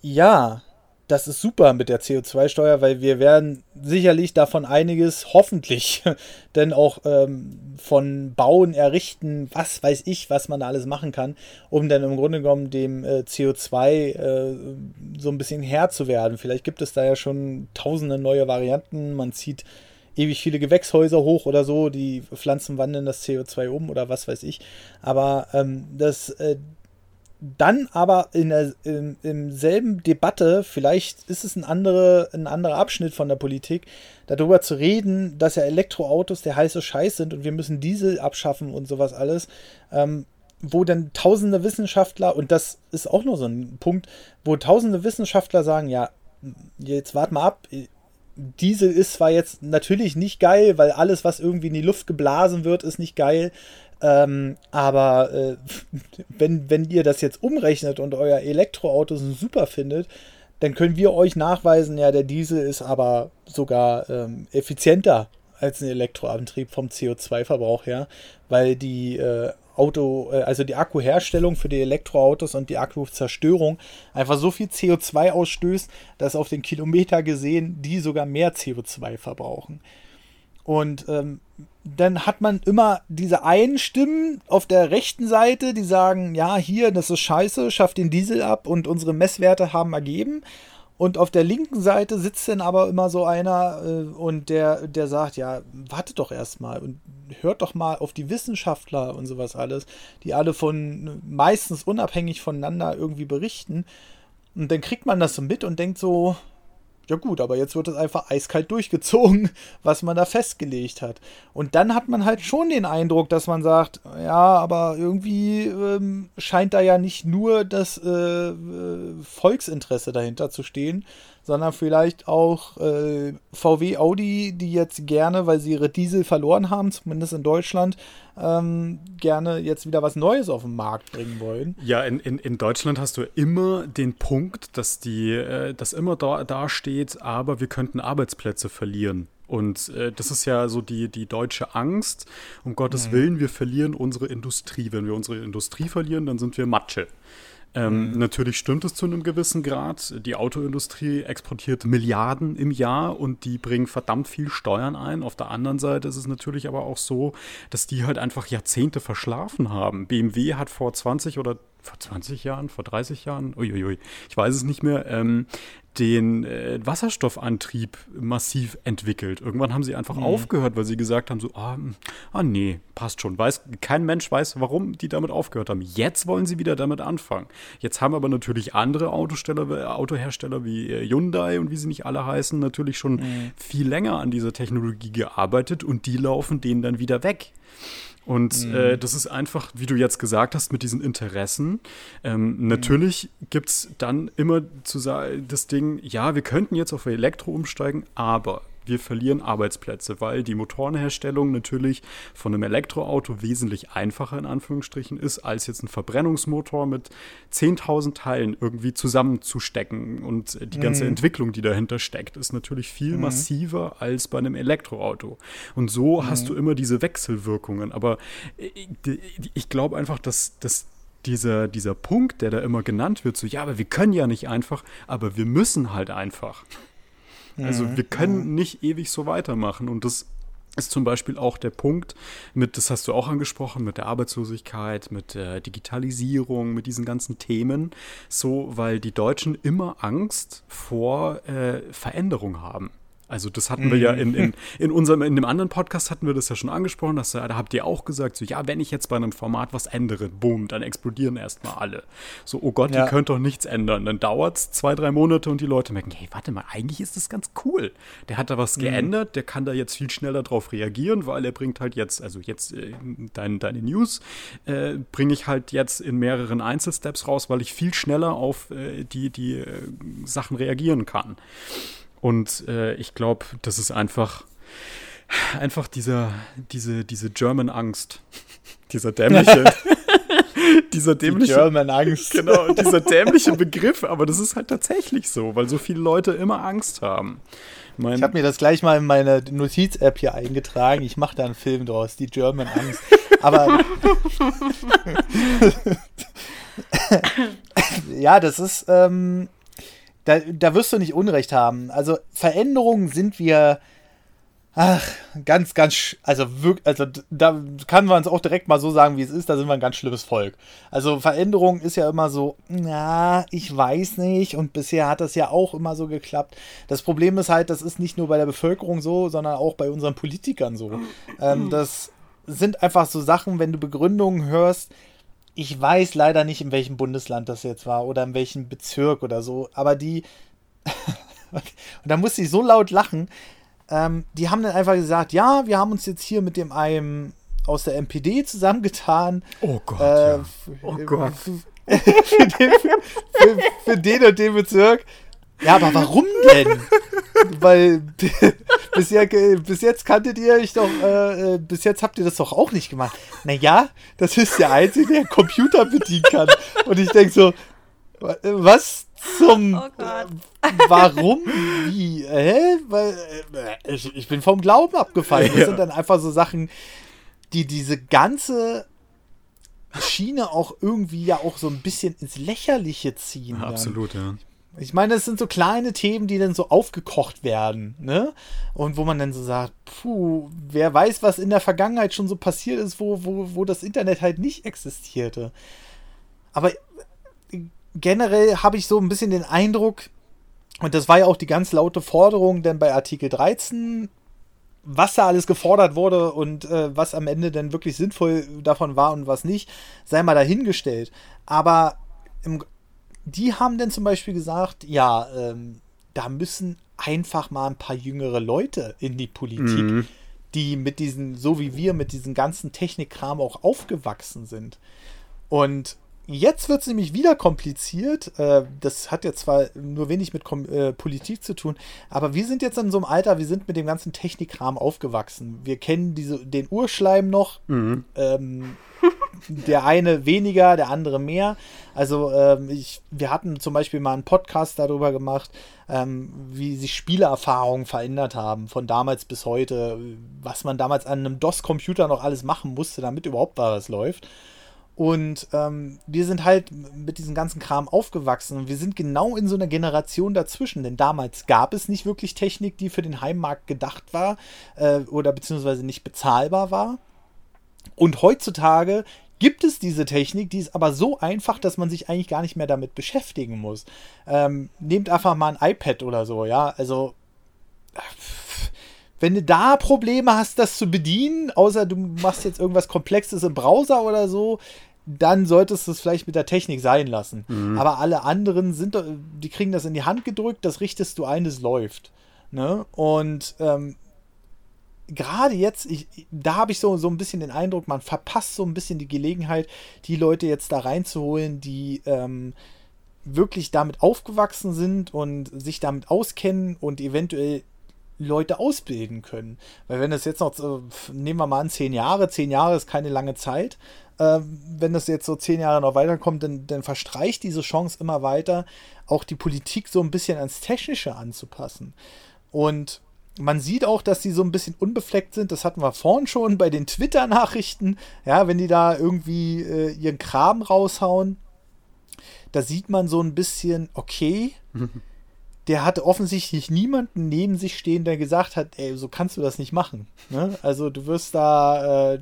ja, das ist super mit der CO2-Steuer, weil wir werden sicherlich davon einiges, hoffentlich, denn auch ähm, von Bauen, Errichten, was weiß ich, was man da alles machen kann, um dann im Grunde genommen dem äh, CO2 äh, so ein bisschen Herr zu werden. Vielleicht gibt es da ja schon tausende neue Varianten. Man zieht ewig viele Gewächshäuser hoch oder so, die Pflanzen wandeln das CO2 um oder was weiß ich. Aber ähm, das, äh, dann aber in der, im, im, selben Debatte, vielleicht ist es ein, andere, ein anderer Abschnitt von der Politik, darüber zu reden, dass ja Elektroautos der heiße Scheiß sind und wir müssen Diesel abschaffen und sowas alles, ähm, wo dann tausende Wissenschaftler, und das ist auch nur so ein Punkt, wo tausende Wissenschaftler sagen, ja, jetzt wart mal ab, Diesel ist zwar jetzt natürlich nicht geil, weil alles, was irgendwie in die Luft geblasen wird, ist nicht geil. Ähm, aber äh, wenn, wenn ihr das jetzt umrechnet und euer Elektroauto super findet, dann können wir euch nachweisen, ja, der Diesel ist aber sogar ähm, effizienter als ein Elektroantrieb vom CO2-Verbrauch her, weil die äh, Auto, äh, also die Akkuherstellung für die Elektroautos und die Akkuzerstörung einfach so viel CO2 ausstößt, dass auf den Kilometer gesehen die sogar mehr CO2 verbrauchen. Und ähm, dann hat man immer diese einen Stimmen auf der rechten Seite, die sagen, ja, hier, das ist scheiße, schafft den Diesel ab und unsere Messwerte haben ergeben. Und auf der linken Seite sitzt dann aber immer so einer äh, und der, der sagt, ja, wartet doch erstmal und hört doch mal auf die Wissenschaftler und sowas alles, die alle von meistens unabhängig voneinander irgendwie berichten. Und dann kriegt man das so mit und denkt so, ja gut, aber jetzt wird es einfach eiskalt durchgezogen, was man da festgelegt hat. Und dann hat man halt schon den Eindruck, dass man sagt, ja, aber irgendwie ähm, scheint da ja nicht nur das äh, äh Volksinteresse dahinter zu stehen, sondern vielleicht auch äh, VW, Audi, die jetzt gerne, weil sie ihre Diesel verloren haben, zumindest in Deutschland, ähm, gerne jetzt wieder was Neues auf den Markt bringen wollen. Ja, in, in, in Deutschland hast du immer den Punkt, dass die, äh, dass immer da, da steht, aber wir könnten Arbeitsplätze verlieren. Und äh, das ist ja so die, die deutsche Angst. Um Gottes mhm. Willen, wir verlieren unsere Industrie. Wenn wir unsere Industrie verlieren, dann sind wir Matsche. Ähm, mhm. Natürlich stimmt es zu einem gewissen Grad. Die Autoindustrie exportiert Milliarden im Jahr und die bringen verdammt viel Steuern ein. Auf der anderen Seite ist es natürlich aber auch so, dass die halt einfach Jahrzehnte verschlafen haben. BMW hat vor 20 oder vor 20 Jahren, vor 30 Jahren, uiuiui, ich weiß es nicht mehr, ähm, den äh, Wasserstoffantrieb massiv entwickelt. Irgendwann haben sie einfach mhm. aufgehört, weil sie gesagt haben, so, ah, ah, nee, passt schon. Weiß, kein Mensch weiß, warum die damit aufgehört haben. Jetzt wollen sie wieder damit anfangen. Jetzt haben aber natürlich andere Autosteller, Autohersteller wie äh, Hyundai und wie sie nicht alle heißen, natürlich schon mhm. viel länger an dieser Technologie gearbeitet und die laufen denen dann wieder weg. Und mhm. äh, das ist einfach, wie du jetzt gesagt hast, mit diesen Interessen. Ähm, mhm. Natürlich gibt es dann immer zu sagen, das Ding, ja, wir könnten jetzt auf Elektro umsteigen, aber wir verlieren Arbeitsplätze, weil die Motorenherstellung natürlich von einem Elektroauto wesentlich einfacher in Anführungsstrichen ist, als jetzt ein Verbrennungsmotor mit 10.000 Teilen irgendwie zusammenzustecken. Und die ganze mhm. Entwicklung, die dahinter steckt, ist natürlich viel mhm. massiver als bei einem Elektroauto. Und so mhm. hast du immer diese Wechselwirkungen. Aber ich, ich glaube einfach, dass, dass dieser, dieser Punkt, der da immer genannt wird, so, ja, aber wir können ja nicht einfach, aber wir müssen halt einfach. Also mhm. wir können nicht ewig so weitermachen und das ist zum Beispiel auch der Punkt mit, das hast du auch angesprochen, mit der Arbeitslosigkeit, mit der Digitalisierung, mit diesen ganzen Themen, so, weil die Deutschen immer Angst vor äh, Veränderung haben. Also das hatten wir ja in, in, in unserem, in dem anderen Podcast hatten wir das ja schon angesprochen, dass, da habt ihr auch gesagt, so ja, wenn ich jetzt bei einem Format was ändere, boom, dann explodieren erstmal alle. So, oh Gott, ja. ihr könnt doch nichts ändern. Dann dauert es zwei, drei Monate und die Leute merken, hey, warte mal, eigentlich ist das ganz cool. Der hat da was mhm. geändert, der kann da jetzt viel schneller drauf reagieren, weil er bringt halt jetzt, also jetzt äh, dein, deine News äh, bringe ich halt jetzt in mehreren Einzelsteps raus, weil ich viel schneller auf äh, die, die äh, Sachen reagieren kann. Und äh, ich glaube, das ist einfach, einfach dieser, diese, diese German Angst. dieser dämliche. dieser dämliche. Die German Angst. Genau, dieser dämliche Begriff, aber das ist halt tatsächlich so, weil so viele Leute immer Angst haben. Mein ich habe mir das gleich mal in meine Notiz-App hier eingetragen. Ich mache da einen Film draus, die German Angst. Aber ja, das ist, ähm, da, da wirst du nicht Unrecht haben. Also Veränderungen sind wir, ach, ganz, ganz, also wirklich, also da kann man es auch direkt mal so sagen, wie es ist, da sind wir ein ganz schlimmes Volk. Also Veränderung ist ja immer so, na, ich weiß nicht und bisher hat das ja auch immer so geklappt. Das Problem ist halt, das ist nicht nur bei der Bevölkerung so, sondern auch bei unseren Politikern so. Ähm, das sind einfach so Sachen, wenn du Begründungen hörst, ich weiß leider nicht, in welchem Bundesland das jetzt war oder in welchem Bezirk oder so, aber die, und da musste ich so laut lachen, ähm, die haben dann einfach gesagt, ja, wir haben uns jetzt hier mit dem einem aus der MPD zusammengetan. Oh Gott. Äh, ja. Oh Gott. Für, den, für, für den und den Bezirk. Ja, aber warum denn? Weil bisher, bis jetzt kanntet ihr euch doch, äh, äh, bis jetzt habt ihr das doch auch nicht gemacht. Naja, das ist der Einzige, der Computer bedienen kann. Und ich denke so, was zum. Oh Gott. Warum? Wie? Hä? Weil, äh, ich, ich bin vom Glauben abgefallen. Das ja. sind dann einfach so Sachen, die diese ganze Schiene auch irgendwie ja auch so ein bisschen ins Lächerliche ziehen. Ja, absolut, ja. Ich meine, es sind so kleine Themen, die dann so aufgekocht werden, ne? Und wo man dann so sagt, puh, wer weiß, was in der Vergangenheit schon so passiert ist, wo, wo, wo das Internet halt nicht existierte. Aber generell habe ich so ein bisschen den Eindruck, und das war ja auch die ganz laute Forderung, denn bei Artikel 13, was da alles gefordert wurde und äh, was am Ende denn wirklich sinnvoll davon war und was nicht, sei mal dahingestellt. Aber im die haben dann zum Beispiel gesagt, ja, ähm, da müssen einfach mal ein paar jüngere Leute in die Politik, mhm. die mit diesen, so wie wir, mit diesem ganzen Technikkram auch aufgewachsen sind. Und Jetzt wird es nämlich wieder kompliziert. Äh, das hat jetzt zwar nur wenig mit äh, Politik zu tun, aber wir sind jetzt in so einem Alter, wir sind mit dem ganzen Technikkram aufgewachsen. Wir kennen diese, den Urschleim noch. Mhm. Ähm, der eine weniger, der andere mehr. Also ähm, ich, wir hatten zum Beispiel mal einen Podcast darüber gemacht, ähm, wie sich Spielerfahrungen verändert haben, von damals bis heute, was man damals an einem DOS-Computer noch alles machen musste, damit überhaupt was läuft. Und ähm, wir sind halt mit diesem ganzen Kram aufgewachsen und wir sind genau in so einer Generation dazwischen, denn damals gab es nicht wirklich Technik, die für den Heimmarkt gedacht war äh, oder beziehungsweise nicht bezahlbar war. Und heutzutage gibt es diese Technik, die ist aber so einfach, dass man sich eigentlich gar nicht mehr damit beschäftigen muss. Ähm, nehmt einfach mal ein iPad oder so, ja. Also, wenn du da Probleme hast, das zu bedienen, außer du machst jetzt irgendwas Komplexes im Browser oder so, dann solltest du es vielleicht mit der Technik sein lassen. Mhm. Aber alle anderen sind, die kriegen das in die Hand gedrückt, das richtest du ein, es läuft. Ne? Und ähm, gerade jetzt, ich, da habe ich so, so ein bisschen den Eindruck, man verpasst so ein bisschen die Gelegenheit, die Leute jetzt da reinzuholen, die ähm, wirklich damit aufgewachsen sind und sich damit auskennen und eventuell Leute ausbilden können. Weil wenn das jetzt noch, nehmen wir mal an, zehn Jahre, zehn Jahre ist keine lange Zeit, äh, wenn das jetzt so zehn Jahre noch weiterkommt, dann, dann verstreicht diese Chance immer weiter, auch die Politik so ein bisschen ans Technische anzupassen. Und man sieht auch, dass sie so ein bisschen unbefleckt sind. Das hatten wir vorhin schon bei den Twitter-Nachrichten. Ja, wenn die da irgendwie äh, ihren Kram raushauen, da sieht man so ein bisschen, okay, der hatte offensichtlich niemanden neben sich stehen, der gesagt hat, ey, so kannst du das nicht machen. Ne? Also du wirst da, äh,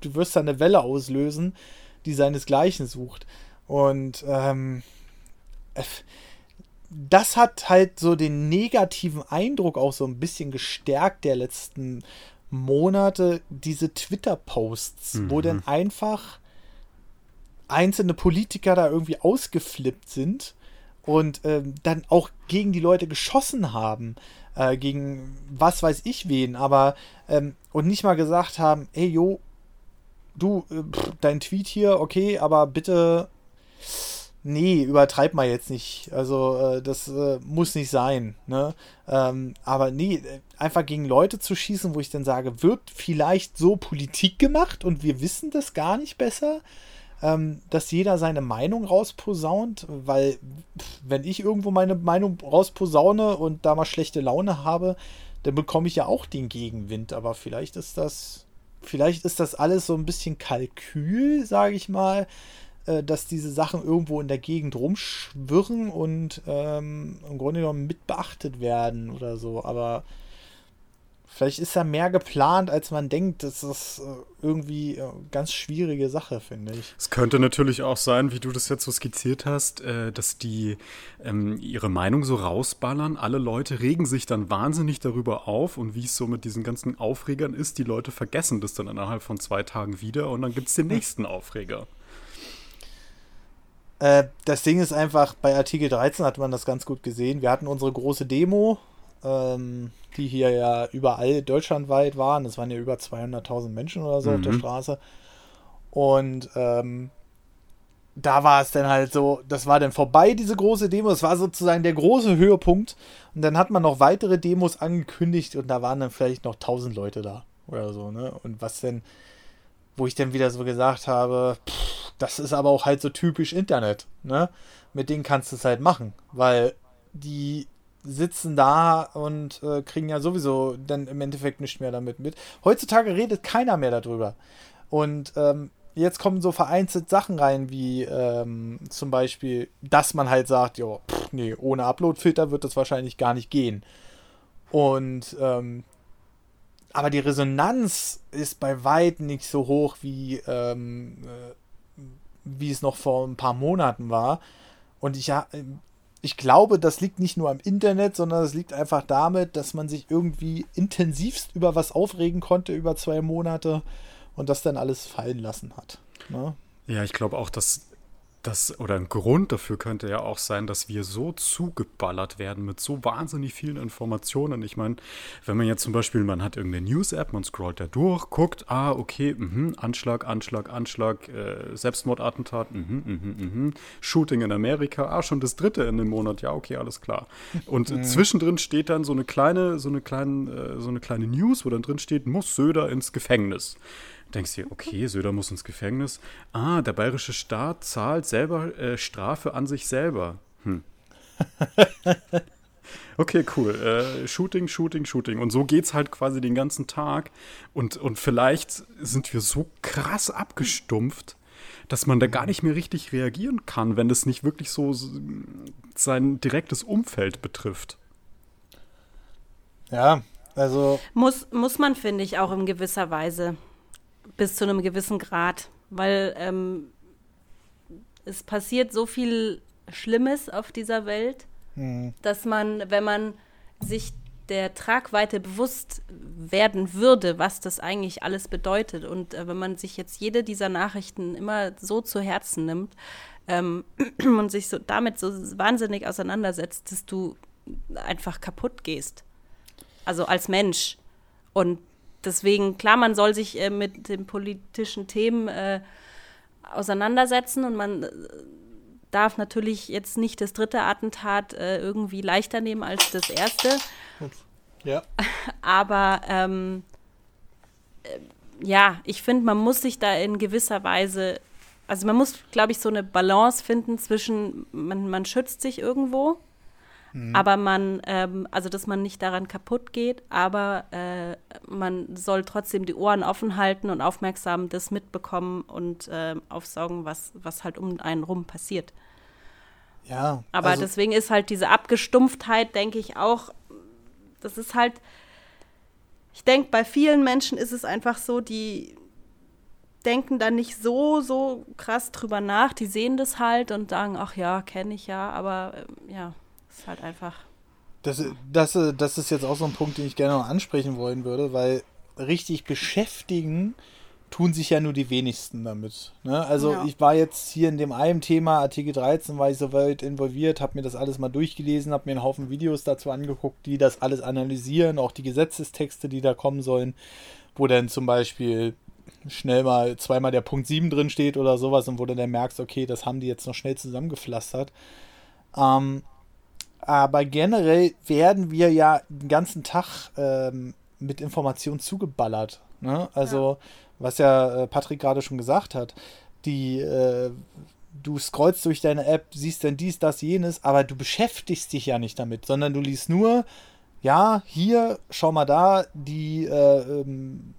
du wirst da eine Welle auslösen, die seinesgleichen sucht. Und ähm, das hat halt so den negativen Eindruck auch so ein bisschen gestärkt der letzten Monate, diese Twitter-Posts, mhm. wo dann einfach einzelne Politiker da irgendwie ausgeflippt sind und ähm, dann auch gegen die Leute geschossen haben, äh, gegen was weiß ich wen, aber ähm, und nicht mal gesagt haben, ey jo, du, äh, pff, dein Tweet hier, okay, aber bitte, nee, übertreib mal jetzt nicht. Also, äh, das äh, muss nicht sein, ne? Ähm, aber nee, einfach gegen Leute zu schießen, wo ich dann sage, wird vielleicht so Politik gemacht und wir wissen das gar nicht besser? Ähm, dass jeder seine Meinung rausposaunt, weil wenn ich irgendwo meine Meinung rausposaune und da mal schlechte Laune habe, dann bekomme ich ja auch den Gegenwind. Aber vielleicht ist das vielleicht ist das alles so ein bisschen Kalkül, sage ich mal, dass diese Sachen irgendwo in der Gegend rumschwirren und ähm, im Grunde genommen mit beachtet werden oder so. Aber vielleicht ist da mehr geplant, als man denkt. Das ist äh, irgendwie eine äh, ganz schwierige Sache, finde ich. Es könnte natürlich auch sein, wie du das jetzt so skizziert hast, äh, dass die ähm, ihre Meinung so rausballern. Alle Leute regen sich dann wahnsinnig darüber auf und wie es so mit diesen ganzen Aufregern ist, die Leute vergessen das dann innerhalb von zwei Tagen wieder und dann gibt es den nächsten Aufreger. Äh, das Ding ist einfach, bei Artikel 13 hat man das ganz gut gesehen. Wir hatten unsere große Demo ähm, die hier ja überall deutschlandweit waren. Es waren ja über 200.000 Menschen oder so mhm. auf der mhm. Straße. Und ähm, da war es dann halt so, das war dann vorbei, diese große Demo. Das war sozusagen der große Höhepunkt. Und dann hat man noch weitere Demos angekündigt und da waren dann vielleicht noch 1000 Leute da oder so. Ne? Und was denn, wo ich dann wieder so gesagt habe, pff, das ist aber auch halt so typisch Internet. Ne? Mit denen kannst du es halt machen, weil die sitzen da und äh, kriegen ja sowieso dann im Endeffekt nicht mehr damit mit. Heutzutage redet keiner mehr darüber. Und ähm, jetzt kommen so vereinzelt Sachen rein, wie ähm, zum Beispiel, dass man halt sagt, jo, nee, ohne Uploadfilter wird das wahrscheinlich gar nicht gehen. Und ähm, aber die Resonanz ist bei weitem nicht so hoch, wie, ähm, äh, wie es noch vor ein paar Monaten war. Und ich, ich glaube, das liegt nicht nur am Internet, sondern es liegt einfach damit, dass man sich irgendwie intensivst über was aufregen konnte über zwei Monate und das dann alles fallen lassen hat. Ne? Ja, ich glaube auch, dass das, oder ein Grund dafür könnte ja auch sein, dass wir so zugeballert werden mit so wahnsinnig vielen Informationen. Ich meine, wenn man jetzt zum Beispiel, man hat irgendeine News-App, man scrollt da durch, guckt, ah, okay, mh, Anschlag, Anschlag, Anschlag, äh, Selbstmordattentat, mh, mh, mh, Shooting in Amerika, ah, schon das dritte in dem Monat, ja, okay, alles klar. Und mhm. zwischendrin steht dann so eine kleine, so eine kleine, äh, so eine kleine News, wo dann drin steht, muss Söder ins Gefängnis denkst dir, okay, Söder muss ins Gefängnis. Ah, der bayerische Staat zahlt selber äh, Strafe an sich selber. Hm. Okay, cool. Äh, Shooting, Shooting, Shooting. Und so geht's halt quasi den ganzen Tag. Und, und vielleicht sind wir so krass abgestumpft, dass man da gar nicht mehr richtig reagieren kann, wenn das nicht wirklich so sein direktes Umfeld betrifft. Ja, also. Muss, muss man, finde ich, auch in gewisser Weise bis zu einem gewissen Grad, weil ähm, es passiert so viel Schlimmes auf dieser Welt, mhm. dass man, wenn man sich der Tragweite bewusst werden würde, was das eigentlich alles bedeutet. Und äh, wenn man sich jetzt jede dieser Nachrichten immer so zu Herzen nimmt ähm, und sich so damit so wahnsinnig auseinandersetzt, dass du einfach kaputt gehst. Also als Mensch. Und deswegen, klar, man soll sich äh, mit den politischen Themen äh, auseinandersetzen und man äh, darf natürlich jetzt nicht das dritte Attentat äh, irgendwie leichter nehmen als das erste. Ja. Aber ähm, äh, ja, ich finde, man muss sich da in gewisser Weise, also man muss, glaube ich, so eine Balance finden zwischen, man, man schützt sich irgendwo Mhm. Aber man, ähm, also dass man nicht daran kaputt geht, aber äh, man soll trotzdem die Ohren offen halten und aufmerksam das mitbekommen und äh, aufsaugen, was, was halt um einen rum passiert. Ja. Aber also deswegen ist halt diese Abgestumpftheit, denke ich auch, das ist halt, ich denke, bei vielen Menschen ist es einfach so, die denken dann nicht so, so krass drüber nach. Die sehen das halt und sagen, ach ja, kenne ich ja, aber äh, ja ist halt einfach. Das, das, das ist jetzt auch so ein Punkt, den ich gerne noch ansprechen wollen würde, weil richtig beschäftigen tun sich ja nur die wenigsten damit. Ne? Also ja. ich war jetzt hier in dem einen Thema, Artikel 13, war ich so weit involviert, habe mir das alles mal durchgelesen, habe mir einen Haufen Videos dazu angeguckt, die das alles analysieren, auch die Gesetzestexte, die da kommen sollen, wo dann zum Beispiel schnell mal zweimal der Punkt 7 drin steht oder sowas und wo du dann merkst, okay, das haben die jetzt noch schnell zusammengepflastert. Ähm, aber generell werden wir ja den ganzen Tag ähm, mit Informationen zugeballert. Ne? Also, ja. was ja äh, Patrick gerade schon gesagt hat, die, äh, du scrollst durch deine App, siehst dann dies, das, jenes, aber du beschäftigst dich ja nicht damit, sondern du liest nur, ja, hier, schau mal da, die, äh, ähm,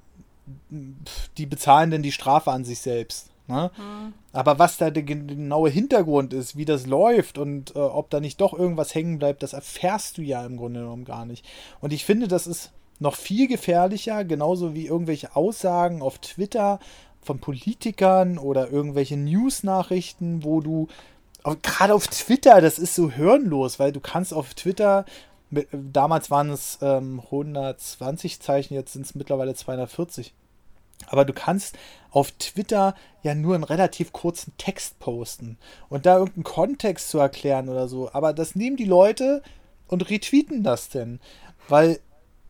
die bezahlen denn die Strafe an sich selbst. Ne? Mhm. Aber was da der genaue Hintergrund ist, wie das läuft und äh, ob da nicht doch irgendwas hängen bleibt, das erfährst du ja im Grunde genommen gar nicht. Und ich finde, das ist noch viel gefährlicher, genauso wie irgendwelche Aussagen auf Twitter von Politikern oder irgendwelche News-Nachrichten, wo du gerade auf Twitter, das ist so hirnlos, weil du kannst auf Twitter mit, damals waren es ähm, 120 Zeichen, jetzt sind es mittlerweile 240. Aber du kannst auf Twitter ja nur einen relativ kurzen Text posten und da irgendeinen Kontext zu erklären oder so. Aber das nehmen die Leute und retweeten das denn. Weil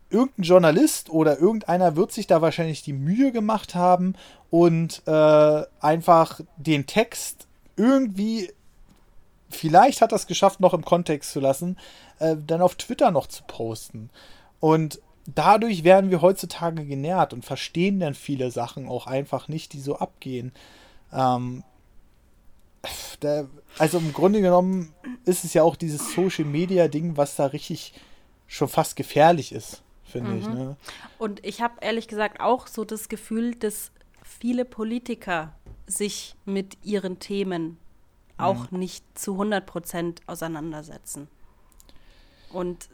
irgendein Journalist oder irgendeiner wird sich da wahrscheinlich die Mühe gemacht haben und äh, einfach den Text irgendwie, vielleicht hat das geschafft, noch im Kontext zu lassen, äh, dann auf Twitter noch zu posten. Und dadurch werden wir heutzutage genährt und verstehen dann viele Sachen auch einfach nicht, die so abgehen. Ähm, der, also im Grunde genommen ist es ja auch dieses Social Media Ding, was da richtig schon fast gefährlich ist, finde mhm. ich. Ne? Und ich habe ehrlich gesagt auch so das Gefühl, dass viele Politiker sich mit ihren Themen auch mhm. nicht zu 100 Prozent auseinandersetzen. Und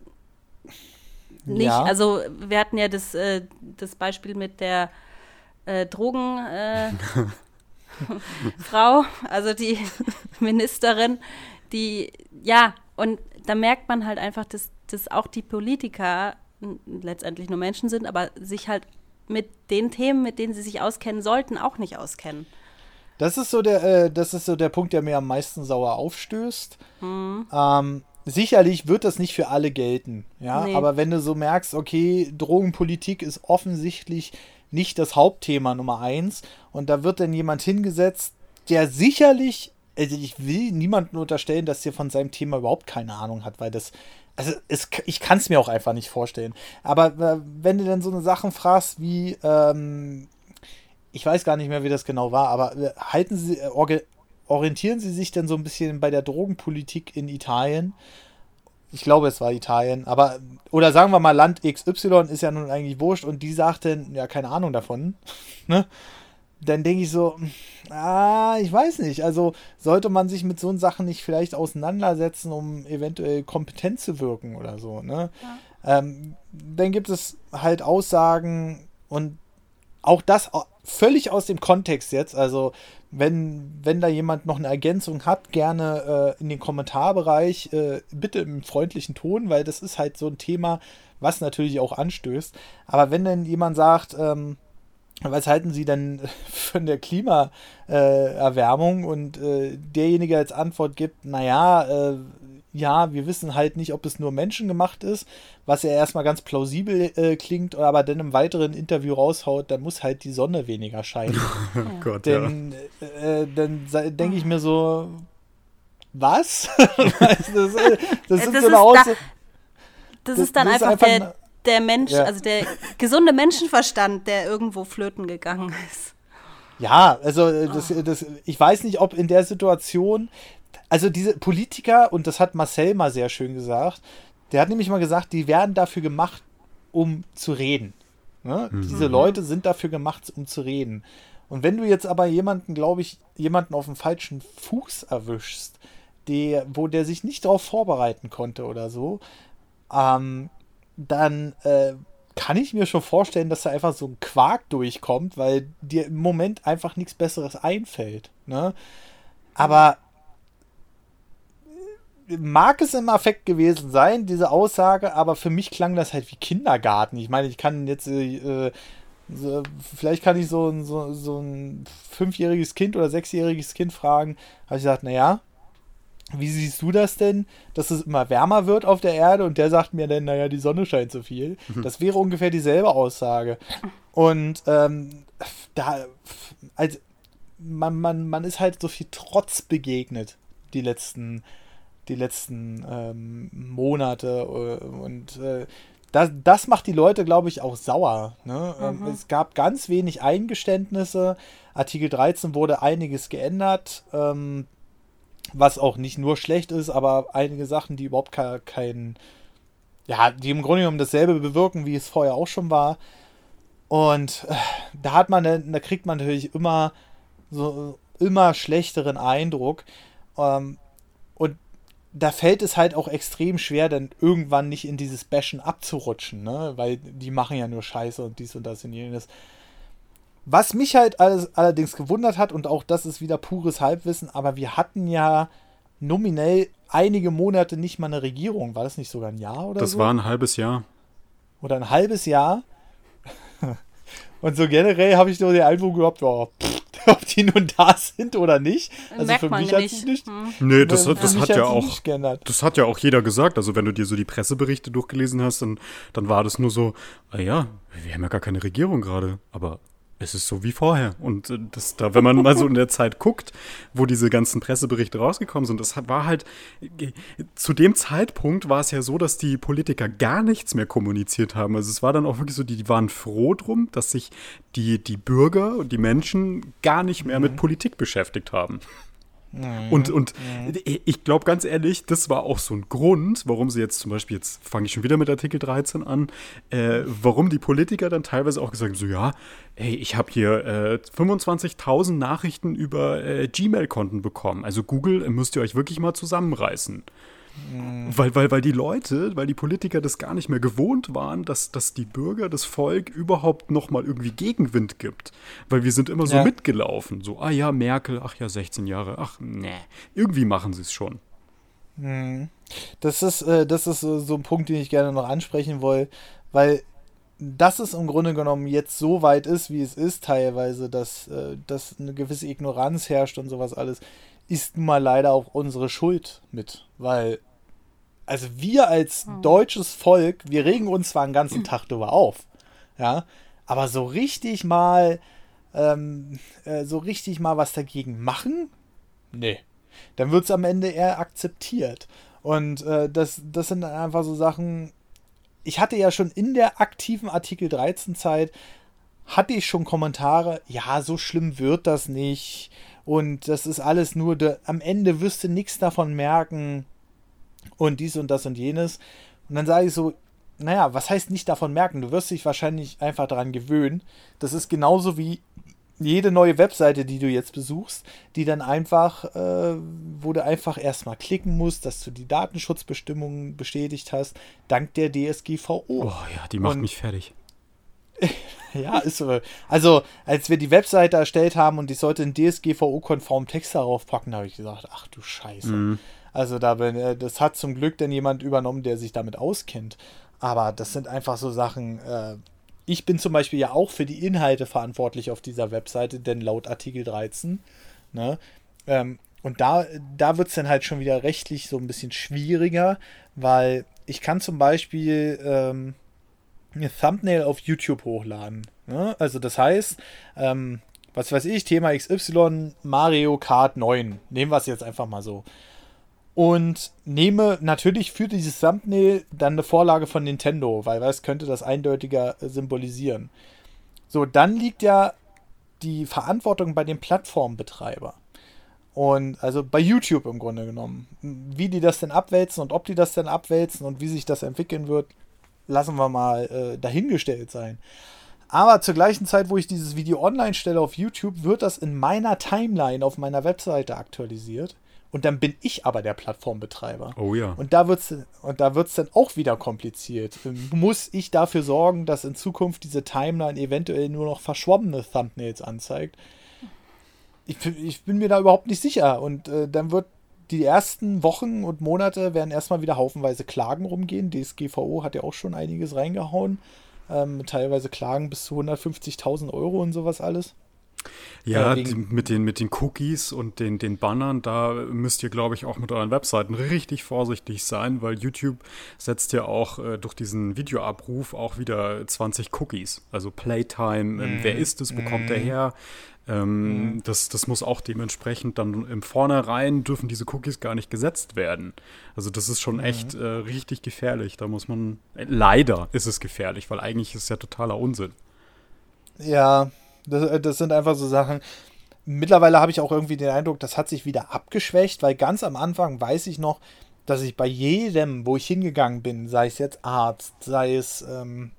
nicht. Ja. Also wir hatten ja das, äh, das Beispiel mit der äh, Drogenfrau, äh, also die Ministerin, die, ja, und da merkt man halt einfach, dass, dass auch die Politiker letztendlich nur Menschen sind, aber sich halt mit den Themen, mit denen sie sich auskennen sollten, auch nicht auskennen. Das ist so der, äh, das ist so der Punkt, der mir am meisten sauer aufstößt. Mhm. Ähm, sicherlich wird das nicht für alle gelten, ja. Nee. Aber wenn du so merkst, okay, Drogenpolitik ist offensichtlich nicht das Hauptthema Nummer eins und da wird dann jemand hingesetzt, der sicherlich, also ich will niemandem unterstellen, dass der von seinem Thema überhaupt keine Ahnung hat, weil das, also es, ich kann es mir auch einfach nicht vorstellen. Aber äh, wenn du dann so eine Sachen fragst wie, ähm, ich weiß gar nicht mehr, wie das genau war, aber äh, halten Sie, äh, orientieren Sie sich denn so ein bisschen bei der Drogenpolitik in Italien? Ich glaube, es war Italien, aber, oder sagen wir mal, Land XY ist ja nun eigentlich wurscht und die sagte, ja, keine Ahnung davon, ne? Dann denke ich so, ah, ich weiß nicht, also sollte man sich mit so Sachen nicht vielleicht auseinandersetzen, um eventuell kompetent zu wirken oder so, ne? Ähm, dann gibt es halt Aussagen und auch das völlig aus dem Kontext jetzt. Also, wenn, wenn da jemand noch eine Ergänzung hat, gerne äh, in den Kommentarbereich, äh, bitte im freundlichen Ton, weil das ist halt so ein Thema, was natürlich auch anstößt. Aber wenn dann jemand sagt, ähm, was halten Sie denn von der Klimaerwärmung äh, und derjenige als Antwort gibt, naja, äh, ja, wir wissen halt nicht, ob es nur menschengemacht ist, was ja erstmal ganz plausibel äh, klingt, aber dann im weiteren Interview raushaut, dann muss halt die Sonne weniger scheinen. Oh Gott, ja. Denn äh, dann denke ich mir so, was? das, ist- äh, das sind Das so eine ist da- Das, ist dann das ist einfach, einfach der, der Mensch, Ja. also der gesunde Menschenverstand, der irgendwo flöten gegangen ist. Ja, also äh, das, das, ich weiß nicht, ob in der Situation, also diese Politiker, und das hat Marcel mal sehr schön gesagt, der hat nämlich mal gesagt, die werden dafür gemacht, um zu reden. Ne? Diese Leute sind dafür gemacht, um zu reden. Und wenn du jetzt aber jemanden, glaube ich, jemanden auf dem falschen Fuß erwischst, der, wo der sich nicht darauf vorbereiten konnte oder so, ähm, dann äh, kann ich mir schon vorstellen, dass da einfach so ein Quark durchkommt, weil dir im Moment einfach nichts Besseres einfällt. Ne? Aber mag es im Affekt gewesen sein, diese Aussage, aber für mich klang das halt wie Kindergarten. Ich meine, ich kann jetzt, äh, so, vielleicht kann ich so, ein- so, so ein fünfjähriges Kind oder sechsjähriges Kind fragen, habe ich gesagt, naja, wie siehst du das denn, dass es immer wärmer wird auf der Erde und der sagt mir dann, naja, die Sonne scheint so viel. Das wäre ungefähr dieselbe Aussage. Und ähm, da, also, man, man, man ist halt so viel Trotz begegnet, die letzten, die letzten ähm, Monate. äh, Und äh, das, das macht die Leute, glaube ich, auch sauer. Ne? Ähm, Es gab ganz wenig Eingeständnisse. Artikel 13 wurde einiges geändert. Ähm, was auch nicht nur schlecht ist, aber einige Sachen, die überhaupt ke- kein, ja, die im Grunde genommen dasselbe bewirken, wie es vorher auch schon war. Und äh, da hat man, da kriegt man natürlich immer so immer schlechteren Eindruck. Ähm, und da fällt es halt auch extrem schwer, dann irgendwann nicht in dieses Bashen abzurutschen, ne? Weil die machen ja nur Scheiße und dies und das und jenes. Was mich halt alles, allerdings gewundert hat, und auch das ist wieder pures Halbwissen, aber wir hatten ja nominell einige Monate nicht mal eine Regierung. War das nicht sogar ein Jahr oder Das so? war ein halbes Jahr. oder ein halbes Jahr. Und so generell habe ich nur den Eindruck gehabt, ja, pff, ob die nun da sind oder nicht. Also Merkt für man mich hat sich nicht, Hm. Nee, das, das mich hat ja auch. Das hat ja auch jeder gesagt. Also wenn du dir so die Presseberichte durchgelesen hast, dann, dann war das nur so, ah ja, wir haben ja gar keine Regierung gerade, aber es ist so wie vorher. Und äh, das da, wenn man mal so in der Zeit guckt, wo diese ganzen Presseberichte rausgekommen sind, das war halt, äh, zu dem Zeitpunkt war es ja so, dass die Politiker gar nichts mehr kommuniziert haben. Also es war dann auch wirklich so, die, die waren froh drum, dass sich die, die Bürger und die Menschen gar nicht mehr mit Politik beschäftigt haben. Und, und ich glaube ganz ehrlich, das war auch so ein Grund, warum sie jetzt zum Beispiel, jetzt fange ich schon wieder mit Artikel 13 an, äh, warum die Politiker dann teilweise auch gesagt haben, so ja, ey, ich habe hier äh, 25.000 Nachrichten über äh, Gmail-Konten bekommen. Also Google äh, müsst ihr euch wirklich mal zusammenreißen. Weil, weil, weil die Leute, weil die Politiker das gar nicht mehr gewohnt waren, dass, dass die Bürger, das Volk überhaupt noch mal irgendwie Gegenwind gibt. Weil wir sind immer so Ja. mitgelaufen. So, ah ja, Merkel, ach ja, 16 Jahre, ach nee. Irgendwie machen sie es schon. Das ist, äh, das ist so, so ein Punkt, den ich gerne noch ansprechen will, weil dass es im Grunde genommen jetzt so weit ist, wie es ist, teilweise, dass, äh, dass eine gewisse Ignoranz herrscht und sowas alles, ist nun mal leider auch unsere Schuld mit. Weil, also wir als hm. deutsches Volk, wir regen uns zwar einen ganzen Tag darüber auf, ja, aber so richtig mal, ähm, äh, so richtig mal was dagegen machen, nee. Dann wird es am Ende eher akzeptiert. Und äh, das, das sind einfach so Sachen, ich hatte ja schon in der aktiven Artikel 13 Zeit, hatte ich schon Kommentare, ja, so schlimm wird das nicht. Und das ist alles nur, de, am Ende wirst du nichts davon merken. Und dies und das und jenes. Und dann sage ich so, naja, was heißt nicht davon merken? Du wirst dich wahrscheinlich einfach daran gewöhnen. Das ist genauso wie jede neue Webseite, die du jetzt besuchst, die dann einfach, äh, wo du einfach erstmal klicken musst, dass du die Datenschutzbestimmungen bestätigt hast, dank der DSGVO. Oh ja, die macht und, mich fertig. ja, ist so. Also, als wir die Webseite erstellt haben und ich sollte einen DSGVO-konformen Text darauf packen, habe ich gesagt, ach du Scheiße. Mhm. Also, da bin, äh, das hat zum Glück dann jemand übernommen, der sich damit auskennt. Aber das sind einfach so Sachen, äh, ich bin zum Beispiel ja auch für die Inhalte verantwortlich auf dieser Webseite, denn laut Artikel 13, ne, ähm, und da, da wird es dann halt schon wieder rechtlich so ein bisschen schwieriger, weil ich kann zum Beispiel ähm, ein Thumbnail auf YouTube hochladen. Ne? Also das heißt, ähm, was weiß ich, Thema XY, Mario Kart 9. Nehmen wir es jetzt einfach mal so und nehme natürlich für dieses Thumbnail dann eine Vorlage von Nintendo, weil was könnte das eindeutiger symbolisieren. So, dann liegt ja die Verantwortung bei dem Plattformbetreiber. Und also bei YouTube im Grunde genommen. Wie die das denn abwälzen und ob die das denn abwälzen und wie sich das entwickeln wird, lassen wir mal äh, dahingestellt sein. Aber zur gleichen Zeit, wo ich dieses Video online stelle auf YouTube, wird das in meiner Timeline auf meiner Webseite aktualisiert. Und dann bin ich aber der Plattformbetreiber. Oh ja. Und da wird es und da wird's dann auch wieder kompliziert. Muss ich dafür sorgen, dass in Zukunft diese Timeline eventuell nur noch verschwommene Thumbnails anzeigt? Ich, ich bin mir da überhaupt nicht sicher. Und äh, dann wird die ersten Wochen und Monate werden erstmal wieder haufenweise Klagen rumgehen. DSGVO hat ja auch schon einiges reingehauen. Ähm, teilweise Klagen bis zu 150.000 Euro und sowas alles. Ja, äh, die, mit, den, mit den Cookies und den, den Bannern, da müsst ihr, glaube ich, auch mit euren Webseiten richtig vorsichtig sein, weil YouTube setzt ja auch äh, durch diesen Videoabruf auch wieder 20 Cookies. Also Playtime, äh, wer ist es, wo mm. kommt der mhm. her? Ähm, mm. das, das muss auch dementsprechend dann im Vornherein dürfen diese Cookies gar nicht gesetzt werden. Also das ist schon mm. echt äh, richtig gefährlich. Da muss man, äh, leider ist es gefährlich, weil eigentlich ist es ja totaler Unsinn. Ja, das, äh, das sind einfach so Sachen. Mittlerweile habe ich auch irgendwie den Eindruck, das hat sich wieder abgeschwächt, weil ganz am Anfang weiß ich noch, dass ich bei jedem, wo ich hingegangen bin, sei es jetzt Arzt, sei es ähm,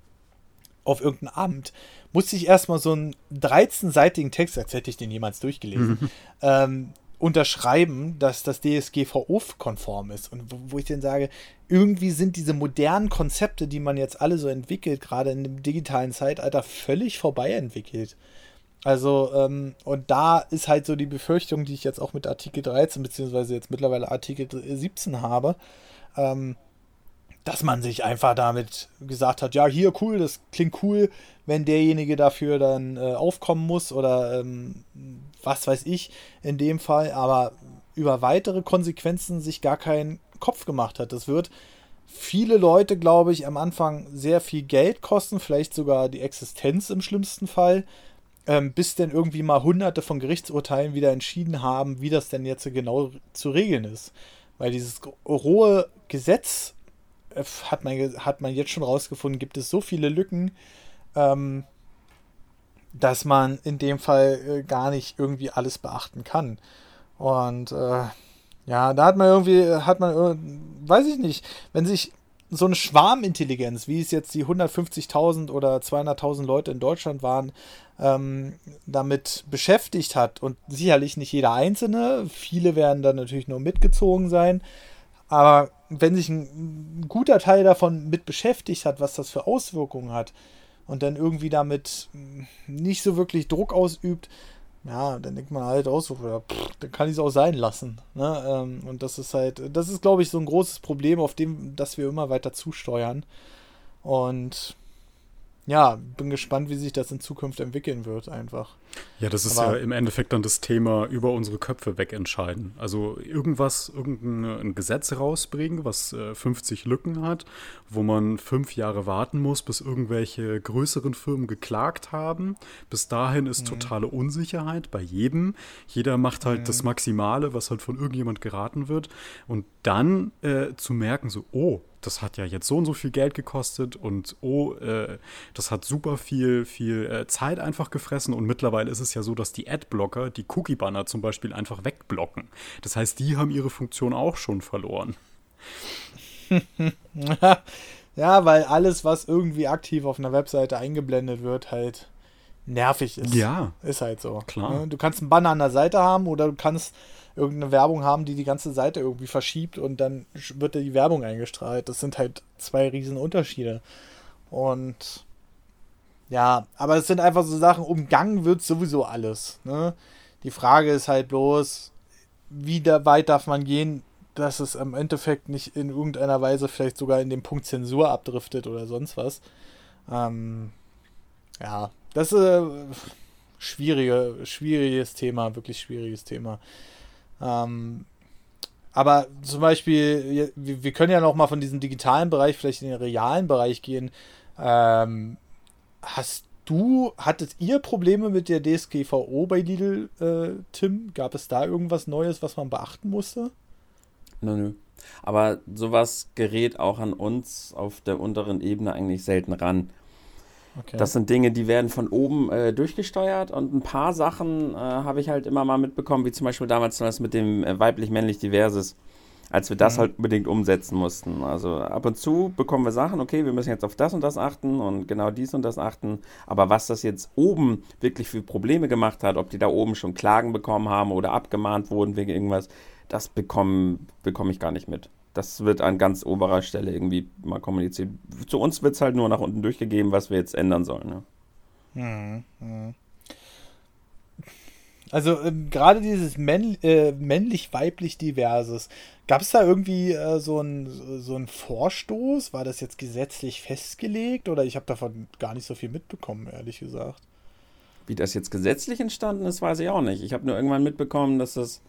auf irgendein Amt, musste ich erstmal so einen 13-seitigen Text, als hätte ich den jemals durchgelesen, mhm. ähm, unterschreiben, dass das DSGVO-konform ist. Und wo, wo, ich dann sage, irgendwie sind diese modernen Konzepte, die man jetzt alle so entwickelt, gerade in dem digitalen Zeitalter, völlig vorbei entwickelt. Also, ähm, und da ist halt so die Befürchtung, die ich jetzt auch mit Artikel 13, beziehungsweise jetzt mittlerweile Artikel 17 habe, ähm, dass man sich einfach damit gesagt hat, ja, hier cool, das klingt cool, wenn derjenige dafür dann äh, aufkommen muss oder ähm, was weiß ich in dem Fall, aber über weitere Konsequenzen sich gar keinen Kopf gemacht hat. Das wird viele Leute, glaube ich, am Anfang sehr viel Geld kosten, vielleicht sogar die Existenz im schlimmsten Fall, ähm, bis denn irgendwie mal hunderte von Gerichtsurteilen wieder entschieden haben, wie das denn jetzt genau zu regeln ist. Weil dieses rohe Gesetz äh, hat man, hat man jetzt schon rausgefunden, gibt es so viele Lücken, ähm, dass man in dem Fall äh, gar nicht irgendwie alles beachten kann. Und äh, ja, da hat man irgendwie, hat man, weiß ich nicht, wenn sich so eine Schwarmintelligenz, wie es jetzt die 150.000 oder 200.000 Leute in Deutschland waren, ähm, damit beschäftigt hat und sicherlich nicht jeder Einzelne, viele werden dann natürlich nur mitgezogen sein, aber wenn sich ein, ein guter Teil davon mit beschäftigt hat, was das für Auswirkungen hat, und dann irgendwie damit nicht so wirklich Druck ausübt, ja, dann denkt man halt auch so, ja, dann kann ich es auch sein lassen. Ne? Ähm, und das ist halt, das ist, glaube ich, so ein großes Problem, auf dem, dass wir immer weiter zusteuern. Und ja, bin gespannt, wie sich das in Zukunft entwickeln wird, einfach. Ja, das ist Aber ja im Endeffekt dann das Thema über unsere Köpfe wegentscheiden. Also irgendwas, irgendein Gesetz rausbringen, was äh, 50 Lücken hat, wo man fünf Jahre warten muss, bis irgendwelche größeren Firmen geklagt haben. Bis dahin ist mhm. totale Unsicherheit bei jedem. Jeder macht halt mhm. das Maximale, was halt von irgendjemand geraten wird. Und dann äh, zu merken, so, oh, das hat ja jetzt so und so viel Geld gekostet und oh, äh, das hat super viel, viel äh, Zeit einfach gefressen und mittlerweile ist es ja so, dass die Adblocker die Cookie-Banner zum Beispiel einfach wegblocken. Das heißt, die haben ihre Funktion auch schon verloren. ja, weil alles, was irgendwie aktiv auf einer Webseite eingeblendet wird, halt nervig ist. Ja. Ist halt so. Klar. Ne? Du kannst einen Banner an der Seite haben oder du kannst irgendeine Werbung haben, die die ganze Seite irgendwie verschiebt und dann wird die Werbung eingestrahlt. Das sind halt zwei riesen Unterschiede. Und ja, aber es sind einfach so Sachen, umgangen wird sowieso alles. Ne? Die Frage ist halt bloß, wie da weit darf man gehen, dass es im Endeffekt nicht in irgendeiner Weise vielleicht sogar in den Punkt Zensur abdriftet oder sonst was. Ähm, ja, das ist äh, schwierige, schwieriges Thema, wirklich schwieriges Thema. Ähm, aber zum Beispiel, wir, können ja noch mal von diesem digitalen Bereich vielleicht in den realen Bereich gehen. Ähm, hast du, hattet ihr Probleme mit der DSGVO bei Lidl, äh, Tim? Gab es da irgendwas Neues, was man beachten musste? Nö, nö. Aber sowas gerät auch an uns auf der unteren Ebene eigentlich selten ran. Okay. Das sind Dinge, die werden von oben äh, durchgesteuert und ein paar Sachen äh, habe ich halt immer mal mitbekommen, wie zum Beispiel damals das mit dem äh, weiblich-männlich Diverses, als wir das mhm. halt unbedingt umsetzen mussten. Also ab und zu bekommen wir Sachen, okay, wir müssen jetzt auf das und das achten und genau dies und das achten, aber was das jetzt oben wirklich für Probleme gemacht hat, ob die da oben schon Klagen bekommen haben oder abgemahnt wurden wegen irgendwas, das bekomme bekomm ich gar nicht mit. Das wird an ganz oberer Stelle irgendwie mal kommuniziert. Zu uns wird es halt nur nach unten durchgegeben, was wir jetzt ändern sollen. Ne? Hm, hm. Also ähm, gerade dieses Männ äh, männlich-weiblich diverses, gab es da irgendwie äh, so einen so Vorstoß? War das jetzt gesetzlich festgelegt oder ich habe davon gar nicht so viel mitbekommen, ehrlich gesagt. Wie das jetzt gesetzlich entstanden ist, weiß ich auch nicht. Ich habe nur irgendwann mitbekommen, dass das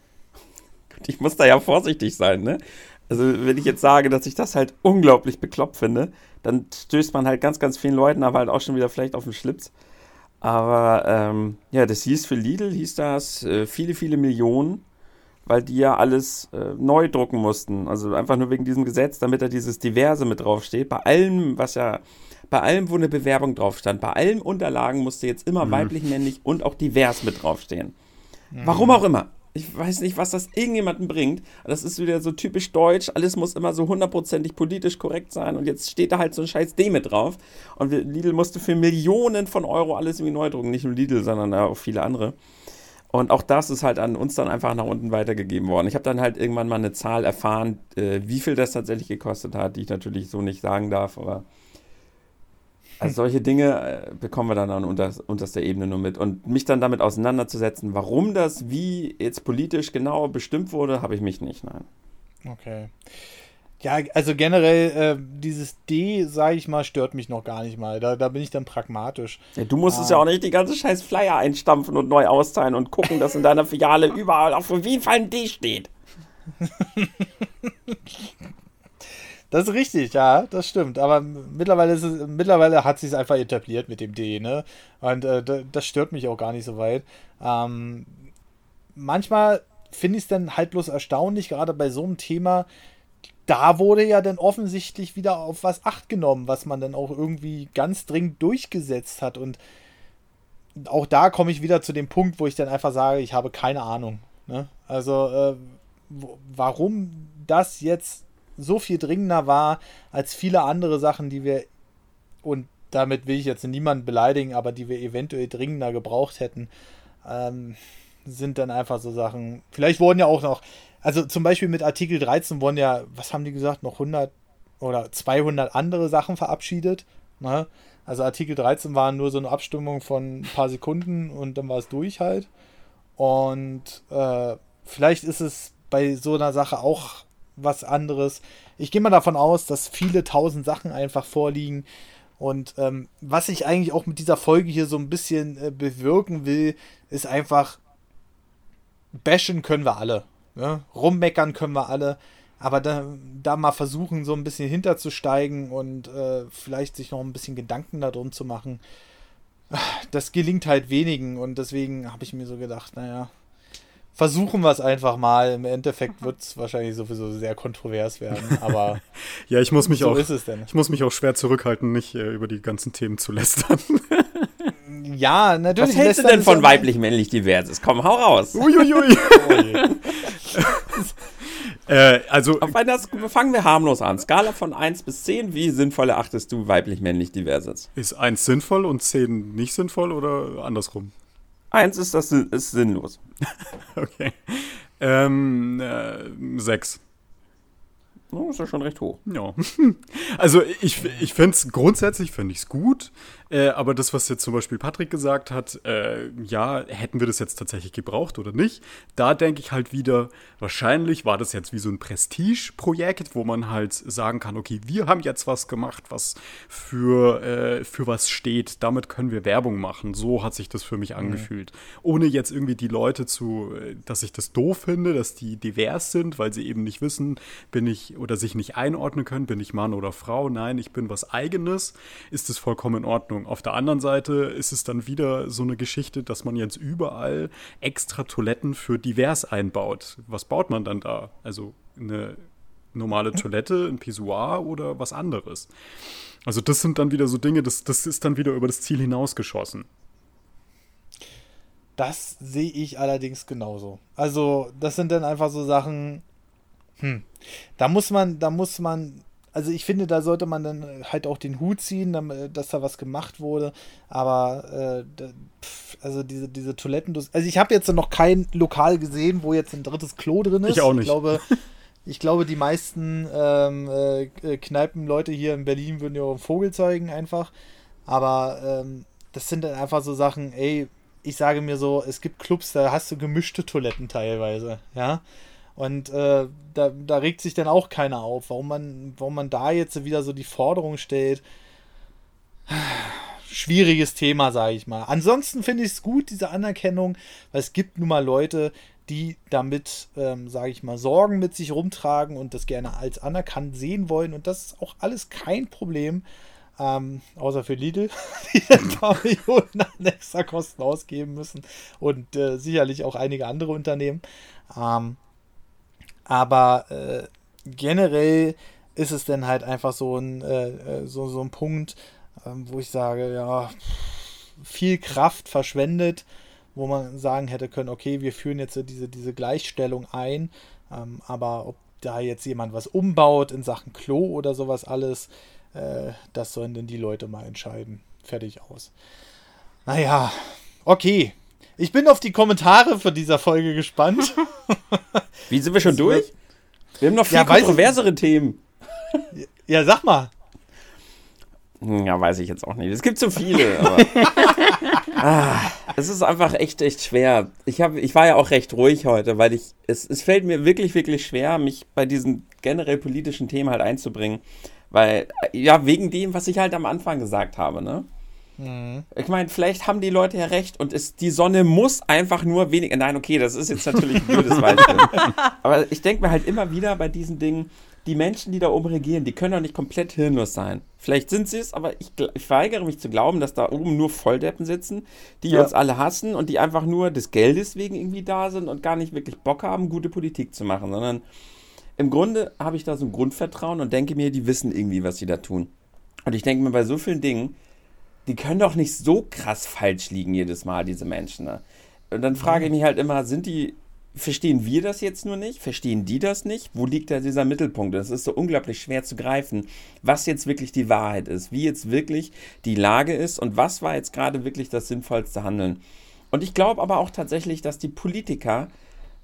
ich muss da ja vorsichtig sein, ne? Also, wenn ich jetzt sage, dass ich das halt unglaublich bekloppt finde, dann stößt man halt ganz, ganz vielen Leuten aber halt auch schon wieder vielleicht auf den Schlips. Aber ähm, ja, das hieß für Lidl, hieß das äh, viele, viele Millionen, weil die ja alles äh, neu drucken mussten. Also einfach nur wegen diesem Gesetz, damit da dieses Diverse mit draufsteht. Bei allem, was ja, bei allem, wo eine Bewerbung drauf stand, bei allen Unterlagen musste jetzt immer mhm. weiblich, männlich und auch divers mit draufstehen. Mhm. Warum auch immer. Ich weiß nicht, was das irgendjemandem bringt. Das ist wieder so typisch deutsch. Alles muss immer so hundertprozentig politisch korrekt sein. Und jetzt steht da halt so ein scheiß D mit drauf. Und Lidl musste für Millionen von Euro alles irgendwie neu drucken. Nicht nur Lidl, sondern auch viele andere. Und auch das ist halt an uns dann einfach nach unten weitergegeben worden. Ich habe dann halt irgendwann mal eine Zahl erfahren, äh, wie viel das tatsächlich gekostet hat, die ich natürlich so nicht sagen darf, aber also solche Dinge äh, bekommen wir dann an unter, unterster Ebene nur mit. Und mich dann damit auseinanderzusetzen, warum das wie jetzt politisch genau bestimmt wurde, habe ich mich nicht, nein. Okay. Ja, also generell, äh, dieses D, sage ich mal, stört mich noch gar nicht mal. Da, da bin ich dann pragmatisch. Ja, du musst es ja ah. auch nicht die ganze scheiß Flyer einstampfen und neu austeilen und gucken, dass in deiner Filiale überall auf jeden Fall ein D steht. Das ist richtig, ja, das stimmt. Aber mittlerweile, ist es, mittlerweile hat sich einfach etabliert mit dem D, ne? Und äh, das stört mich auch gar nicht so weit. Ähm, manchmal finde ich es dann halt bloß erstaunlich, gerade bei so einem Thema. Da wurde ja dann offensichtlich wieder auf was Acht genommen, was man dann auch irgendwie ganz dringend durchgesetzt hat. Und auch da komme ich wieder zu dem Punkt, wo ich dann einfach sage, ich habe keine Ahnung. Ne? Also, äh, warum das jetzt so viel dringender war als viele andere Sachen, die wir, und damit will ich jetzt niemanden beleidigen, aber die wir eventuell dringender gebraucht hätten, ähm, sind dann einfach so Sachen. Vielleicht wurden ja auch noch, also zum Beispiel mit Artikel 13 wurden ja, was haben die gesagt, noch 100 oder 200 andere Sachen verabschiedet. Ne? Also Artikel 13 war nur so eine Abstimmung von ein paar Sekunden und dann war es durch halt. Und äh, vielleicht ist es bei so einer Sache auch was anderes. Ich gehe mal davon aus, dass viele tausend Sachen einfach vorliegen Und ähm, was ich eigentlich auch mit dieser Folge hier so ein bisschen äh, bewirken will, ist einfach, bashen können wir alle. Ne? Rummeckern können wir alle. Aber da, da mal versuchen, so ein bisschen hinterzusteigen und äh, vielleicht sich noch ein bisschen Gedanken darum zu machen, das gelingt halt wenigen. Und deswegen habe ich mir so gedacht, naja, versuchen wir es einfach mal. Im Endeffekt wird es wahrscheinlich sowieso sehr kontrovers werden, aber ja, ich muss mich so auch, ist es denn. Ich muss mich auch schwer zurückhalten, nicht äh, über die ganzen Themen zu lästern. ja, natürlich. Was hältst du denn von weiblich-männlich diverses? Komm, hau raus. Uiuiui. äh, also, Auf einer, fangen wir harmlos an. Skala von 1 bis 10, wie sinnvoll erachtest du weiblich-männlich diverses? Ist 1 sinnvoll und 10 nicht sinnvoll oder andersrum? 1 ist, das, ist sinnlos. okay. Ähm, äh, 6. Oh, ist ja schon recht hoch. Ja. Also ich, ich finde es grundsätzlich finde ich es gut, äh, aber das, was jetzt zum Beispiel Patrick gesagt hat, äh, ja, hätten wir das jetzt tatsächlich gebraucht oder nicht, da denke ich halt wieder, wahrscheinlich war das jetzt wie so ein Prestige-Projekt, wo man halt sagen kann, okay, wir haben jetzt was gemacht, was für, äh, für was steht, damit können wir Werbung machen. So hat sich das für mich angefühlt. Ohne jetzt irgendwie die Leute zu, äh, dass ich das doof finde, dass die divers sind, weil sie eben nicht wissen, bin ich oder sich nicht einordnen können, bin ich Mann oder Frau, nein, ich bin was eigenes, ist es vollkommen in Ordnung. Auf der anderen Seite ist es dann wieder so eine Geschichte, dass man jetzt überall extra Toiletten für divers einbaut. Was baut man dann da? Also eine normale Toilette, ein Pissoir oder was anderes? Also das sind dann wieder so Dinge, das, das ist dann wieder über das Ziel hinausgeschossen. Das sehe ich allerdings genauso. Also, das sind dann einfach so Sachen, hm. Da muss man, da muss man, also ich finde, da sollte man dann halt auch den Hut ziehen, dass da was gemacht wurde. Aber äh, also diese, diese Toiletten, also ich habe jetzt noch kein Lokal gesehen, wo jetzt ein drittes Klo drin ist. Ich auch nicht. Ich glaube, ich glaube die meisten ähm, äh, Kneipenleute hier in Berlin würden ja auch einen Vogel zeigen einfach. Aber ähm, das sind dann einfach so Sachen, ey, ich sage mir so, es gibt Clubs, da hast du gemischte Toiletten teilweise, ja. Und äh, da, da regt sich dann auch keiner auf, warum man, warum man da jetzt wieder so die Forderung stellt. Schwieriges Thema, sage ich mal. Ansonsten finde ich es gut, diese Anerkennung, weil es gibt nun mal Leute, die damit, ähm, sage ich mal, Sorgen mit sich rumtragen und das gerne als anerkannt sehen wollen. Und das ist auch alles kein Problem. Ähm, außer für Lidl, die ein paar Millionen an extra Kosten ausgeben müssen. Und äh, sicherlich auch einige andere Unternehmen. Ähm, aber äh, generell ist es dann halt einfach so ein, äh, äh so, so ein Punkt, äh, wo ich sage, ja, viel Kraft verschwendet, wo man sagen hätte können, okay, wir führen jetzt diese, diese Gleichstellung ein, ähm, aber ob da jetzt jemand was umbaut in Sachen Klo oder sowas alles, äh, das sollen denn die Leute mal entscheiden. Fertig aus. Naja, okay. Ich bin auf die Kommentare von dieser Folge gespannt. Wie sind wir schon durch? Wir haben noch viel ja, kontroversere Themen. Ja, sag mal. Ja, weiß ich jetzt auch nicht. Es gibt so viele, aber. ah, es ist einfach echt, echt schwer. Ich, hab, ich war ja auch recht ruhig heute, weil ich. Es, es fällt mir wirklich, wirklich schwer, mich bei diesen generell politischen Themen halt einzubringen. Weil, ja, wegen dem, was ich halt am Anfang gesagt habe, ne? Mhm. Ich meine, vielleicht haben die Leute ja recht und ist, die Sonne muss einfach nur weniger. Nein, okay, das ist jetzt natürlich ein blödes Beispiel. Aber ich denke mir halt immer wieder bei diesen Dingen, die Menschen, die da oben regieren, die können doch nicht komplett hirnlos sein. Vielleicht sind sie es, aber ich, ich, weigere mich zu glauben, dass da oben nur Volldeppen sitzen, die ja. uns alle hassen und die einfach nur des Geldes wegen irgendwie da sind und gar nicht wirklich Bock haben, gute Politik zu machen, sondern im Grunde habe ich da so ein Grundvertrauen und denke mir, die wissen irgendwie, was sie da tun. Und ich denke mir bei so vielen Dingen, die können doch nicht so krass falsch liegen jedes Mal, diese Menschen. Ne? Und dann frage ich mich halt immer, sind die, verstehen wir das jetzt nur nicht? Verstehen die das nicht? Wo liegt da dieser Mittelpunkt? Das ist so unglaublich schwer zu greifen, was jetzt wirklich die Wahrheit ist, wie jetzt wirklich die Lage ist und was war jetzt gerade wirklich das sinnvollste Handeln. Und ich glaube aber auch tatsächlich, dass die Politiker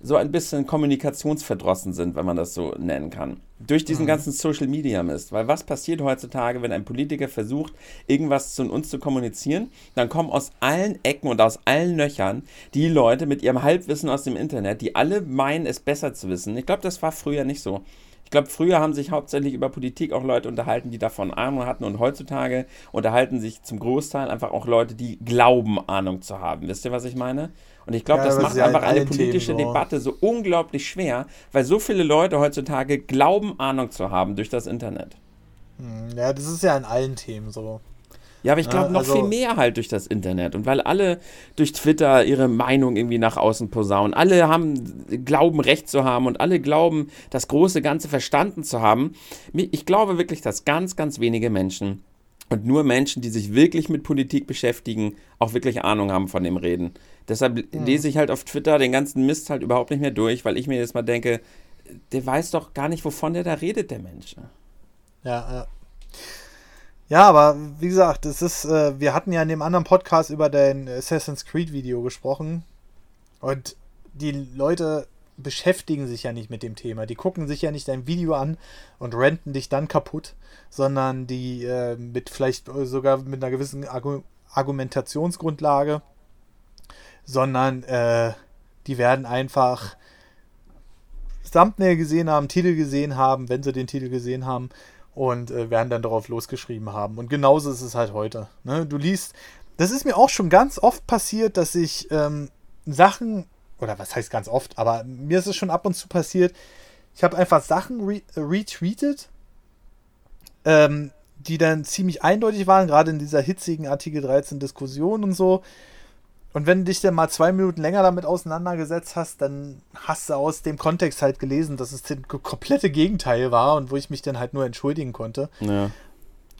so ein bisschen kommunikationsverdrossen sind, wenn man das so nennen kann. Durch diesen mhm. ganzen Social Media Mist. Weil was passiert heutzutage, wenn ein Politiker versucht, irgendwas zu uns zu kommunizieren? Dann kommen aus allen Ecken und aus allen Löchern die Leute mit ihrem Halbwissen aus dem Internet, die alle meinen, es besser zu wissen. Ich glaube, das war früher nicht so. Ich glaube, früher haben sich hauptsächlich über Politik auch Leute unterhalten, die davon Ahnung hatten. Und heutzutage unterhalten sich zum Großteil einfach auch Leute, die glauben, Ahnung zu haben. Wisst ihr, was ich meine? Und ich glaube, Ja, das macht einfach in eine politische Themen. Debatte so unglaublich schwer, weil so viele Leute heutzutage glauben, Ahnung zu haben durch das Internet. Hm, Ja, das ist ja in allen Themen so. Ja, aber ich glaube noch also- viel mehr halt durch das Internet und weil alle durch Twitter ihre Meinung irgendwie nach außen posaunen. Alle haben glauben recht zu haben und alle glauben das große Ganze verstanden zu haben. Ich glaube wirklich, dass ganz ganz wenige Menschen und nur Menschen, die sich wirklich mit Politik beschäftigen, auch wirklich Ahnung haben von dem Reden. Deshalb lese ich halt auf Twitter den ganzen Mist halt überhaupt nicht mehr durch, weil ich mir jetzt mal denke, der weiß doch gar nicht, wovon der da redet, der Mensch. Ja, ja. Ja, aber wie gesagt, es ist, äh, wir hatten ja in dem anderen Podcast über dein Assassin's Creed Video gesprochen und die Leute beschäftigen sich ja nicht mit dem Thema. Die gucken sich ja nicht dein Video an und renten dich dann kaputt, sondern die äh, mit vielleicht sogar mit einer gewissen Argu Argumentationsgrundlage, sondern äh, die werden einfach Thumbnail gesehen haben, Titel gesehen haben, wenn sie den Titel gesehen haben und äh, werden dann darauf losgeschrieben haben. Und genauso ist es halt heute. Ne? Du liest, das ist mir auch schon ganz oft passiert, dass ich ähm, Sachen, oder was heißt ganz oft, aber mir ist es schon ab und zu passiert, ich habe einfach Sachen re retweetet, ähm, die dann ziemlich eindeutig waren, gerade in dieser hitzigen Artikel 13 Diskussion und so. Und wenn du dich dann mal zwei Minuten länger damit auseinandergesetzt hast, dann hast du aus dem Kontext halt gelesen, dass es das komplette Gegenteil war und wo ich mich dann halt nur entschuldigen konnte. Ja.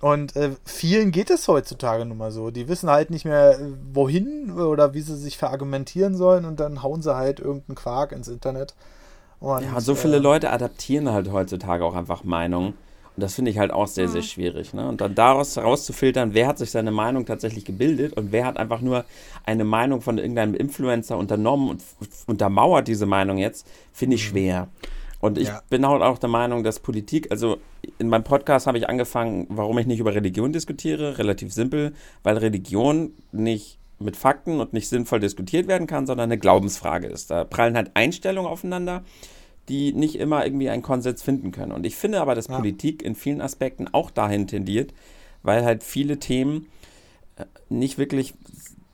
Und äh, vielen geht es heutzutage nun mal so. Die wissen halt nicht mehr, äh, wohin oder wie sie sich verargumentieren sollen und dann hauen sie halt irgendeinen Quark ins Internet. Und, Ja, so viele äh, Leute adaptieren halt heutzutage auch einfach Meinungen. Und das finde ich halt auch sehr, sehr schwierig. Ne? Und dann daraus herauszufiltern, wer hat sich seine Meinung tatsächlich gebildet und wer hat einfach nur eine Meinung von irgendeinem Influencer unternommen und untermauert diese Meinung jetzt, finde ich schwer. Und ich Ja. bin halt auch der Meinung, dass Politik, also in meinem Podcast habe ich angefangen, warum ich nicht über Religion diskutiere. Relativ simpel, weil Religion nicht mit Fakten und nicht sinnvoll diskutiert werden kann, sondern eine Glaubensfrage ist. Da prallen halt Einstellungen aufeinander, die nicht immer irgendwie einen Konsens finden können. Und ich finde aber, dass Ja. Politik in vielen Aspekten auch dahin tendiert, weil halt viele Themen äh, nicht wirklich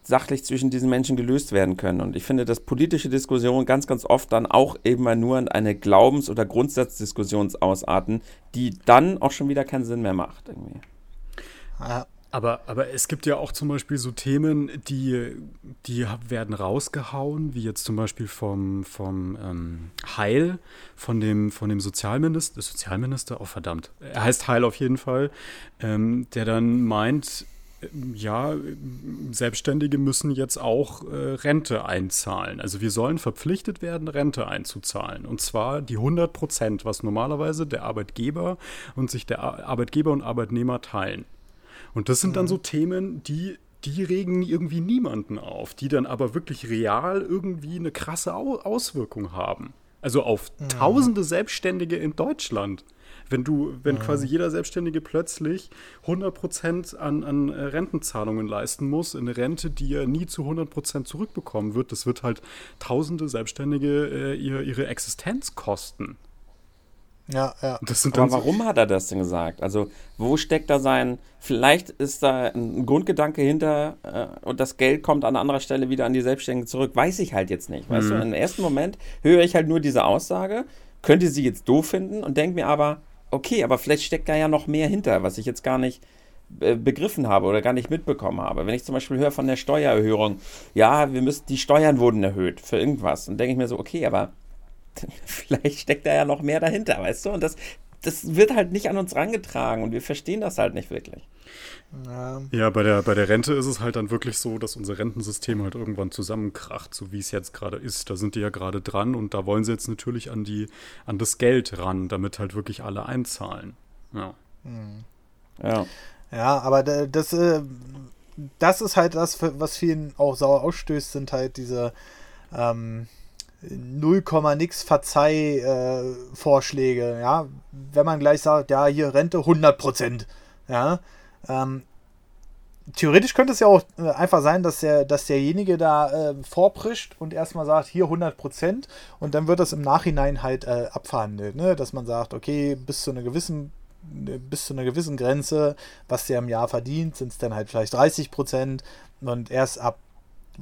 sachlich zwischen diesen Menschen gelöst werden können. Und ich finde, dass politische Diskussionen ganz, ganz oft dann auch eben mal nur in eine Glaubens- oder Grundsatzdiskussion ausarten, die dann auch schon wieder keinen Sinn mehr macht. Irgendwie. Ja, Aber, aber es gibt ja auch zum Beispiel so Themen, die, die werden rausgehauen, wie jetzt zum Beispiel vom, vom ähm, Heil, von dem, von dem Sozialminister, Sozialminister, oh verdammt, er heißt Heil auf jeden Fall, ähm, der dann meint, ähm, ja, Selbstständige müssen jetzt auch äh, Rente einzahlen. Also wir sollen verpflichtet werden, Rente einzuzahlen. Und zwar die 100 Prozent, was normalerweise der Arbeitgeber und sich der Ar- Arbeitgeber und Arbeitnehmer teilen. Und das sind dann so Themen, die, die regen irgendwie niemanden auf, die dann aber wirklich real irgendwie eine krasse Au Auswirkung haben. Also auf tausende Selbstständige in Deutschland. Wenn du, wenn quasi jeder Selbstständige plötzlich 100% an, an äh, Rentenzahlungen leisten muss, eine Rente, die er nie zu 100% zurückbekommen wird, das wird halt tausende Selbstständige äh, ihr, ihre Existenz kosten. Ja, ja. Und Das sind Aber so- warum hat er das denn gesagt? Also, wo steckt da sein, vielleicht ist da ein Grundgedanke hinter äh, und das Geld kommt an anderer Stelle wieder an die Selbstständigen zurück, weiß ich halt jetzt nicht. Weißt du, im ersten Moment höre ich halt nur diese Aussage, könnte sie jetzt doof finden und denke mir aber, okay, aber vielleicht steckt da ja noch mehr hinter, was ich jetzt gar nicht äh, begriffen habe oder gar nicht mitbekommen habe. Wenn ich zum Beispiel höre von der Steuererhöhung, ja, wir müssen, die Steuern wurden erhöht für irgendwas, dann denke ich mir so, okay, aber vielleicht steckt da ja noch mehr dahinter, weißt du? Und das, das wird halt nicht an uns rangetragen und wir verstehen das halt nicht wirklich. ja. Bei der, bei der Rente ist es halt dann wirklich so, dass unser Rentensystem halt irgendwann zusammenkracht, so wie es jetzt gerade ist. Da sind die ja gerade dran und da wollen sie jetzt natürlich an, die, an das Geld ran, damit halt wirklich alle einzahlen. Ja. Ja. Ja, aber da- das, äh, das ist halt das, was vielen auch sauer ausstößt, sind halt diese ähm, 0, nix Verzeih äh, ja. Wenn man gleich sagt, ja, hier Rente 100 Prozent, ja. Ähm, theoretisch könnte es ja auch äh, einfach sein, dass, der, dass derjenige da äh, vorprischt und erstmal sagt, hier 100 Prozent und dann wird das im Nachhinein halt äh, abverhandelt, ne? dass man sagt, okay, bis zu einer gewissen bis zu einer gewissen Grenze, was der im Jahr verdient, sind es dann halt vielleicht 30 Prozent und erst ab,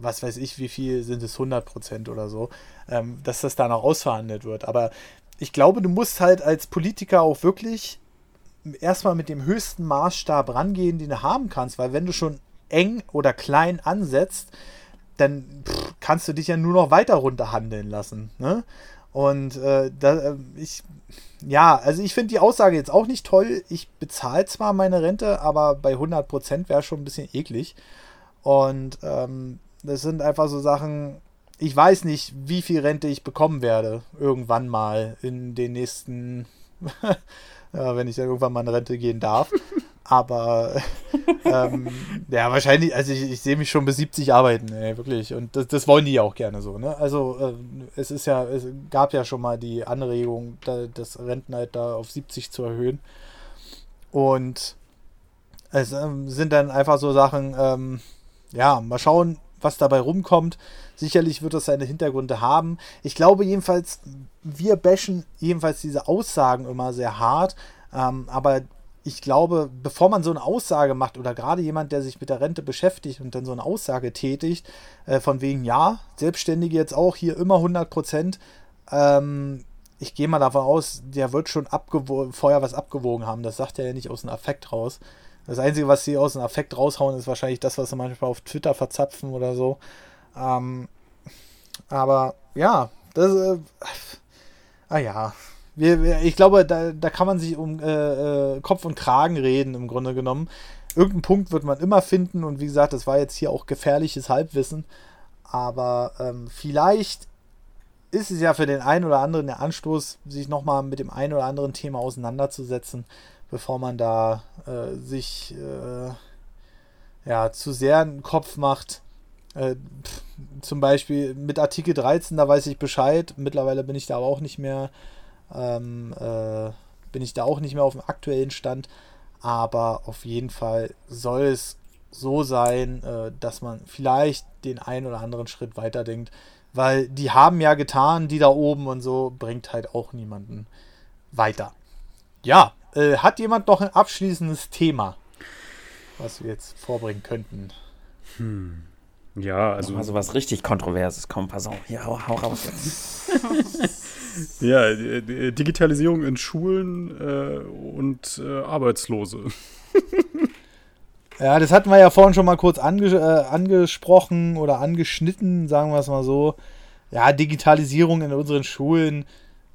was weiß ich, wie viel sind es 100 Prozent oder so, ähm, dass das dann auch ausverhandelt wird. Aber ich glaube, du musst halt als Politiker auch wirklich erstmal mit dem höchsten Maßstab rangehen, den du haben kannst, weil wenn du schon eng oder klein ansetzt, dann pff, kannst du dich ja nur noch weiter runterhandeln lassen. Ne? Und äh, da, äh, ich, ja, also ich finde die Aussage jetzt auch nicht toll. Ich bezahle zwar meine Rente, aber bei 100% wäre schon ein bisschen eklig. Und ähm, das sind einfach so Sachen, ich weiß nicht, wie viel Rente ich bekommen werde, irgendwann mal in den nächsten ja, wenn ich dann irgendwann mal in Rente gehen darf. Aber ähm, ja, wahrscheinlich, also ich, ich sehe mich schon bis 70 arbeiten, ey, wirklich. Und das, das wollen die ja auch gerne so, ne? Also äh, es ist ja, es gab ja schon mal die Anregung, da, das Rentenalter auf 70 zu erhöhen. Und es ähm, sind dann einfach so Sachen, ähm, ja, mal schauen, was dabei rumkommt. Sicherlich wird das seine Hintergründe haben. Ich glaube jedenfalls, wir bashen jedenfalls diese Aussagen immer sehr hart. Ähm, aber ich glaube, bevor man so eine Aussage macht oder gerade jemand, der sich mit der Rente beschäftigt und dann so eine Aussage tätigt, äh, von wegen, ja, Selbstständige jetzt auch hier immer 100 Prozent, ähm, ich gehe mal davon aus, der wird schon vorher was abgewogen haben. Das sagt er ja nicht aus dem Affekt raus. Das Einzige, was sie aus dem Affekt raushauen, ist wahrscheinlich das, was sie manchmal auf Twitter verzapfen oder so. Ähm, aber ja, das. Äh, ah ja. Wir, wir, ich glaube, da, da kann man sich um äh, äh, Kopf und Kragen reden, im Grunde genommen. Irgendeinen Punkt wird man immer finden und wie gesagt, das war jetzt hier auch gefährliches Halbwissen. Aber ähm, vielleicht ist es ja für den einen oder anderen der Anstoß, sich nochmal mit dem einen oder anderen Thema auseinanderzusetzen, bevor man da äh, sich äh, ja, zu sehr einen Kopf macht. Äh, zum Beispiel mit Artikel 13, da weiß ich Bescheid. Mittlerweile bin ich da aber auch nicht mehr, ähm, äh, bin ich da auch nicht mehr auf dem aktuellen Stand. Aber auf jeden Fall soll es so sein, äh, dass man vielleicht den einen oder anderen Schritt weiterdenkt. Weil die haben ja getan, die da oben und so, bringt halt auch niemanden weiter. Ja, äh, hat jemand noch ein abschließendes Thema, was wir jetzt vorbringen könnten? Hm. Ja, also. Mal so was richtig Kontroverses. Komm, pass auf. Hier, hau, hau raus jetzt. ja, Digitalisierung in Schulen äh, und äh, Arbeitslose. ja, das hatten wir ja vorhin schon mal kurz ange äh, angesprochen oder angeschnitten, sagen wir es mal so. Ja, Digitalisierung in unseren Schulen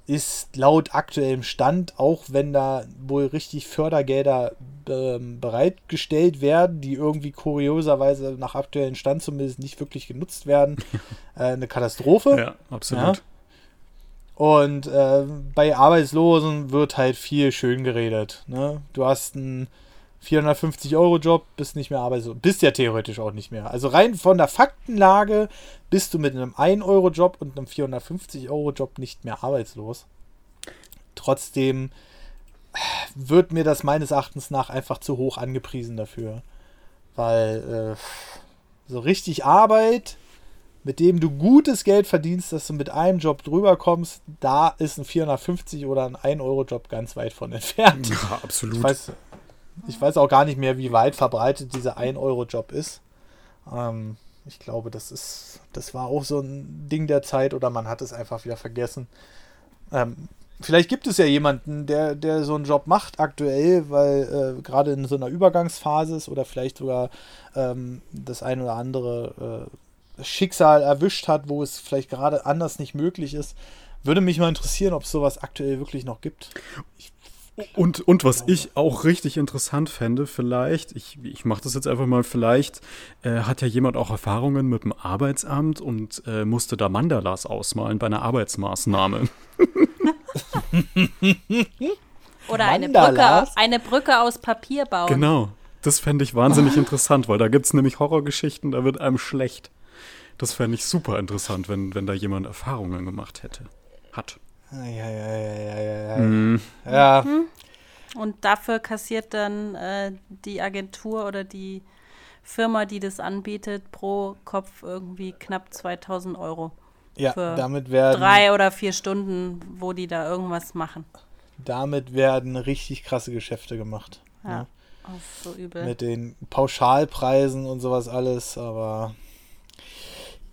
ist laut aktuellem Stand, auch wenn da wohl richtig Fördergelder ähm, bereitgestellt werden, die irgendwie kurioserweise nach aktuellem Stand zumindest nicht wirklich genutzt werden, äh, eine Katastrophe. Ja, absolut. Ja. Und äh, bei Arbeitslosen wird halt viel schön geredet. Ne? Du hast einen 450-Euro-Job, bist nicht mehr arbeitslos. Bist ja theoretisch auch nicht mehr. Also rein von der Faktenlage bist du mit einem 1-Euro-Job und einem 450-Euro-Job nicht mehr arbeitslos. Trotzdem wird mir das meines Erachtens nach einfach zu hoch angepriesen dafür. Weil äh, so richtig Arbeit, mit dem du gutes Geld verdienst, dass du mit einem Job drüber kommst, da ist ein 450 oder ein 1-Euro-Job ganz weit von entfernt. Ja, absolut. Ich weiß, ich weiß auch gar nicht mehr, wie weit verbreitet dieser 1-Euro-Job ist. Ähm, ich glaube, das ist, das war auch so ein Ding der Zeit oder man hat es einfach wieder vergessen. Ähm, vielleicht gibt es ja jemanden, der, der so einen Job macht aktuell, weil äh, gerade in so einer Übergangsphase ist oder vielleicht sogar ähm, das ein oder andere äh, Schicksal erwischt hat, wo es vielleicht gerade anders nicht möglich ist. Würde mich mal interessieren, ob es sowas aktuell wirklich noch gibt. Ich und, und was ich auch richtig interessant fände, vielleicht, ich, ich mache das jetzt einfach mal, vielleicht äh, hat ja jemand auch Erfahrungen mit dem Arbeitsamt und äh, musste da Mandalas ausmalen bei einer Arbeitsmaßnahme. Oder eine Brücke, eine Brücke aus Papier bauen. Genau, das fände ich wahnsinnig interessant, weil da gibt es nämlich Horrorgeschichten, da wird einem schlecht. Das fände ich super interessant, wenn, wenn da jemand Erfahrungen gemacht hätte. Hat. Ja, ja, ja, ja, ja. Mhm. ja. Und dafür kassiert dann äh, die Agentur oder die Firma, die das anbietet, pro Kopf irgendwie knapp 2000 Euro. Ja, Für damit werden, Drei oder vier Stunden, wo die da irgendwas machen. damit werden richtig krasse Geschäfte gemacht. Ja. ne? So übel. Mit den Pauschalpreisen und sowas alles, aber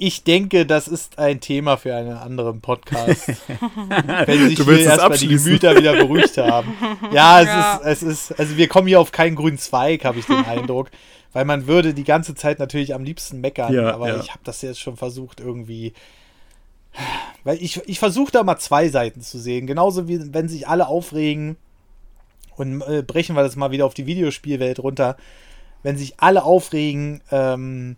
ich denke, das ist ein Thema für einen anderen Podcast. wenn sich Du hier erstmal die. Gemüter wieder beruhigt haben. Ja, es, Ja. Ist, es ist, also wir kommen hier auf keinen grünen Zweig, habe ich den Eindruck. Weil man würde die ganze Zeit natürlich am liebsten meckern, Ja, aber ja. ich habe das jetzt schon versucht irgendwie. Weil ich, ich versuche da mal zwei Seiten zu sehen. Genauso wie wenn sich alle aufregen und äh, brechen wir das mal wieder auf die Videospielwelt runter. Wenn sich alle aufregen, ähm,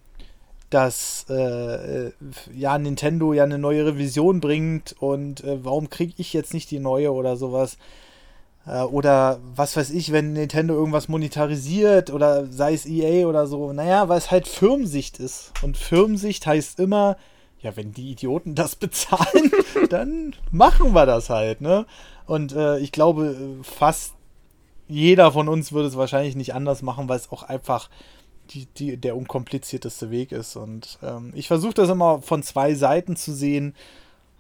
dass äh, äh, ja Nintendo ja eine neue Revision bringt und äh, warum kriege ich jetzt nicht die neue oder sowas. Äh, oder was weiß ich, wenn Nintendo irgendwas monetarisiert oder sei es EA oder so. Naja, weil es halt Firmensicht ist. Und Firmensicht heißt immer, ja, wenn die Idioten das bezahlen, dann machen wir das halt, ne? Und äh, ich glaube, fast jeder von uns würde es wahrscheinlich nicht anders machen, weil es auch einfach die, die, der unkomplizierteste Weg ist. Und ähm, ich versuche das immer von zwei Seiten zu sehen.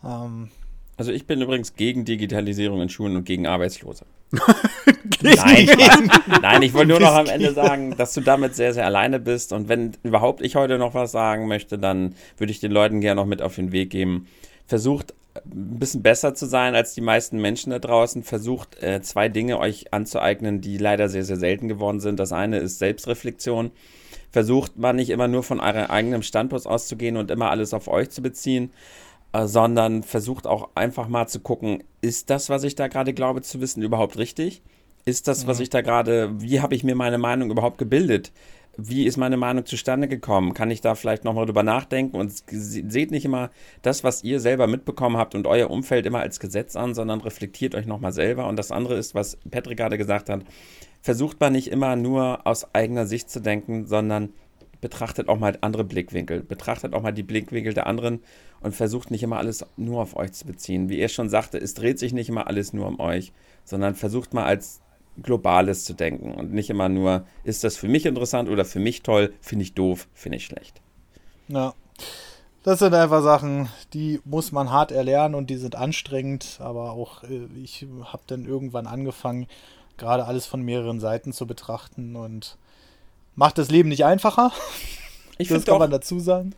Ähm, Also ich bin übrigens gegen Digitalisierung in Schulen und gegen Arbeitslose. Nein, Quatsch. Nein, ich wollte nur noch am Ende sagen, dass du damit sehr, sehr alleine bist. Und wenn überhaupt ich heute noch was sagen möchte, dann würde ich den Leuten gerne noch mit auf den Weg geben. Versucht ein bisschen besser zu sein als die meisten Menschen da draußen. Versucht äh, zwei Dinge euch anzueignen, die leider sehr, sehr selten geworden sind. Das eine ist Selbstreflexion. Versucht man nicht immer nur von eurem eigenen Standpunkt auszugehen und immer alles auf euch zu beziehen, äh, sondern versucht auch einfach mal zu gucken, ist das, was ich da gerade glaube zu wissen, überhaupt richtig? Ist das, was ich da gerade, wie habe ich mir meine Meinung überhaupt gebildet? Wie ist meine Meinung zustande gekommen? Kann ich da vielleicht nochmal drüber nachdenken? Und se- seht nicht immer das, was ihr selber mitbekommen habt und euer Umfeld immer als Gesetz an, sondern reflektiert euch nochmal selber. Und das andere ist, was Patrick gerade gesagt hat, versucht man nicht immer nur aus eigener Sicht zu denken, sondern betrachtet auch mal andere Blickwinkel, betrachtet auch mal die Blickwinkel der anderen und versucht nicht immer alles nur auf euch zu beziehen. Wie er schon sagte, es dreht sich nicht immer alles nur um euch, sondern versucht mal als Globales zu denken und nicht immer nur, ist das für mich interessant oder für mich toll, finde ich doof, finde ich schlecht. Ja. Das sind einfach Sachen, die muss man hart erlernen und die sind anstrengend, aber auch äh, ich habe dann irgendwann angefangen, gerade alles von mehreren Seiten zu betrachten und macht das Leben nicht einfacher. Ich das kann doch, man dazu sagen.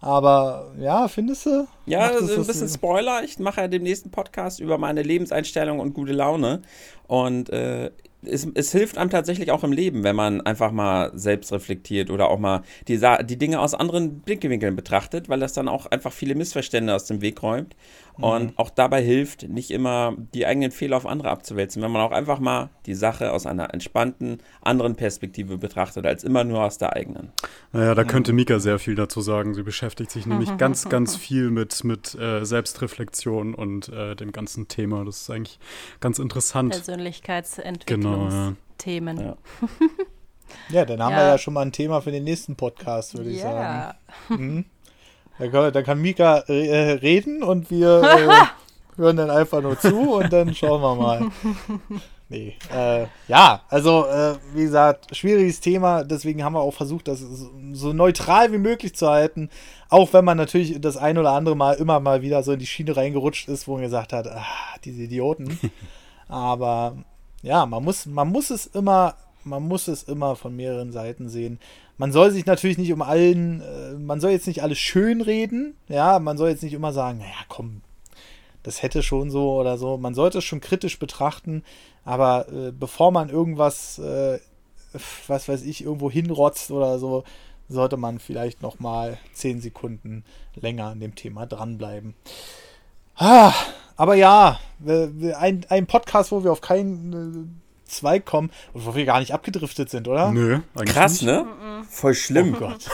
Aber ja, findest du? ja, das ein bisschen Spoiler. Ich mache ja den nächsten Podcast über meine Lebenseinstellung und gute Laune. Und äh, es, es hilft einem tatsächlich auch im Leben, wenn man einfach mal selbst reflektiert oder auch mal die, die Dinge aus anderen Blickwinkeln betrachtet, weil das dann auch einfach viele Missverständnisse aus dem Weg räumt. Und auch dabei hilft, nicht immer die eigenen Fehler auf andere abzuwälzen, wenn man auch einfach mal die Sache aus einer entspannten, anderen Perspektive betrachtet, als immer nur aus der eigenen. Naja, da könnte Mika sehr viel dazu sagen. Sie beschäftigt sich nämlich ganz, ganz viel mit, mit äh, Selbstreflexion und äh, dem ganzen Thema. Das ist eigentlich ganz interessant. Persönlichkeitsentwicklungsthemen. Ja. Ja, dann haben Ja. wir ja schon mal ein Thema für den nächsten Podcast, würde ich sagen. Ja. Da, kann, da kann Mika äh, reden und wir äh, hören dann einfach nur zu und dann schauen wir mal. Nee, äh, ja, also äh, wie gesagt, schwieriges Thema, deswegen haben wir auch versucht, das so, neutral wie möglich zu halten, auch wenn man natürlich das ein oder andere Mal immer mal wieder so in die Schiene reingerutscht ist, wo man gesagt hat, ah, diese Idioten. Aber ja, man muss, man muss es immer, man muss es immer von mehreren Seiten sehen. Man soll sich natürlich nicht um allen, äh, man soll jetzt nicht alles schön reden, ja, man soll jetzt nicht immer sagen, naja, komm, das hätte schon so oder so. Man sollte es schon kritisch betrachten, aber äh, bevor man irgendwas, äh, was weiß ich, irgendwo hinrotzt oder so, sollte man vielleicht noch mal zehn Sekunden länger an dem Thema dranbleiben. Ah, aber ja, ein, ein Podcast, wo wir auf keinen äh, Zweig kommen und wo wir gar nicht abgedriftet sind, oder? Nö, eigentlich Krass, nicht. ne? Voll schlimm. Oh Gott.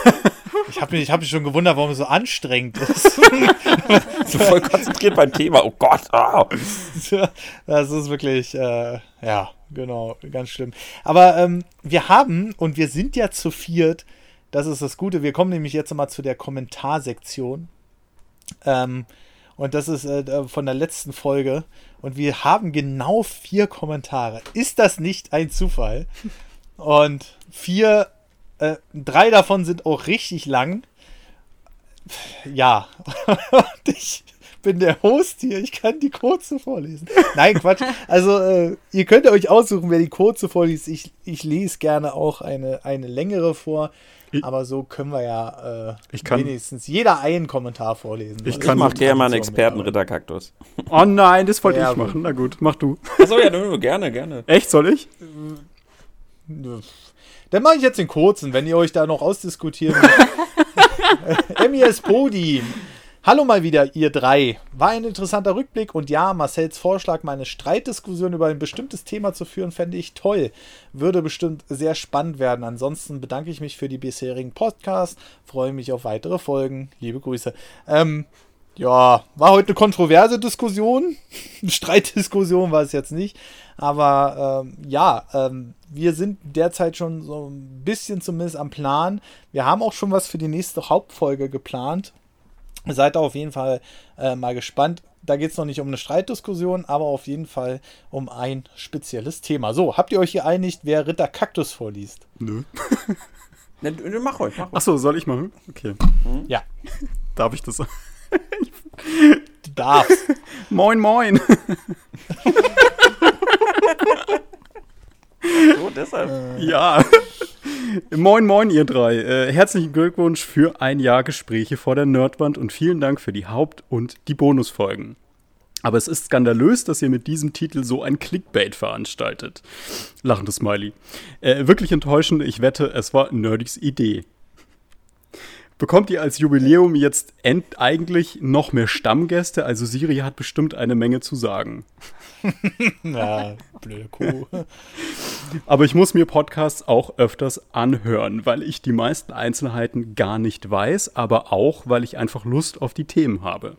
Ich habe mich, ich hab mich schon gewundert, warum es so anstrengend ist. So voll konzentriert beim Thema. Oh Gott. ah. Das ist wirklich, äh, ja, genau, ganz schlimm. Aber ähm, wir haben, und wir sind ja zu viert, das ist das Gute, wir kommen nämlich jetzt mal zu der Kommentarsektion. Ähm, und das ist äh, von der letzten Folge. Und wir haben genau vier Kommentare. Ist das nicht ein Zufall? Und vier Äh, drei davon sind auch richtig lang. Ja. Und ich bin der Host hier. Ich kann die kurze vorlesen. Nein, Quatsch. Also, äh, ihr könnt euch aussuchen, wer die kurze vorliest. Ich, ich lese gerne auch eine, eine längere vor. Aber so können wir ja äh, Ich kann- wenigstens jeder einen Kommentar vorlesen. Ich kann- Ich mach gerne mal einen Experten-Ritterkaktus. Oh nein, das wollte Ja, ich gut. machen. Na gut, mach du. Achso, ja, nur, gerne, gerne. Echt, soll ich? Dann mache ich jetzt den kurzen, wenn ihr euch da noch ausdiskutieren wollt. MES Podi. Hallo mal wieder, ihr drei. War ein interessanter Rückblick und ja, Marcells Vorschlag, mal eine Streitdiskussion über ein bestimmtes Thema zu führen, fände ich toll. Würde bestimmt sehr spannend werden. Ansonsten bedanke ich mich für die bisherigen Podcasts, freue mich auf weitere Folgen. Liebe Grüße. Ähm, ja, war heute eine kontroverse Diskussion. Eine Streitdiskussion war es jetzt nicht. Aber ähm, ja, ähm, wir sind derzeit schon so ein bisschen zumindest am Plan. Wir haben auch schon was für die nächste Hauptfolge geplant. Seid da auf jeden Fall äh, mal gespannt. Da geht es noch nicht um eine Streitdiskussion, aber auf jeden Fall um ein spezielles Thema. So, habt ihr euch geeinigt, wer Ritter Kaktus vorliest? Nö. Ne, mach ruhig, mach ruhig. Achso, soll ich machen? Okay. Ja, Darf ich das? du darfst. moin, moin. So, deshalb. Ja. moin, moin, ihr drei. Äh, herzlichen Glückwunsch für ein Jahr Gespräche vor der Nerdwand und vielen Dank für die Haupt- und die Bonusfolgen. Aber es ist skandalös, dass ihr mit diesem Titel so ein Clickbait veranstaltet. Lachendes Smiley. Äh, wirklich enttäuschend, ich wette, es war Nerdys Idee. Bekommt ihr als Jubiläum jetzt end eigentlich noch mehr Stammgäste? Also Siri hat bestimmt eine Menge zu sagen. Ja, blöde Kuh. Aber ich muss mir Podcasts auch öfters anhören, weil ich die meisten Einzelheiten gar nicht weiß, aber auch, weil ich einfach Lust auf die Themen habe.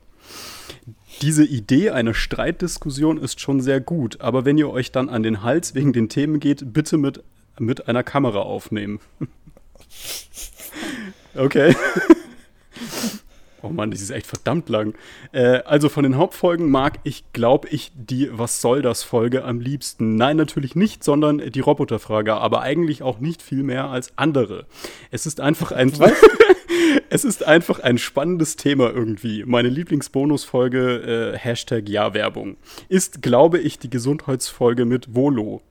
Diese Idee einer Streitdiskussion ist schon sehr gut, aber wenn ihr euch dann an den Hals wegen den Themen geht, bitte mit, mit einer Kamera aufnehmen. okay. Oh Mann, das ist echt verdammt lang. Äh, also von den Hauptfolgen mag ich, glaube ich, die Was soll das Folge am liebsten. Nein, natürlich nicht, sondern die Roboterfrage, aber eigentlich auch nicht viel mehr als andere. Es ist einfach ein Es ist einfach ein spannendes Thema irgendwie. Meine Lieblingsbonusfolge, äh, Hashtag Ja-Werbung, ist, glaube ich, die Gesundheitsfolge mit Volo.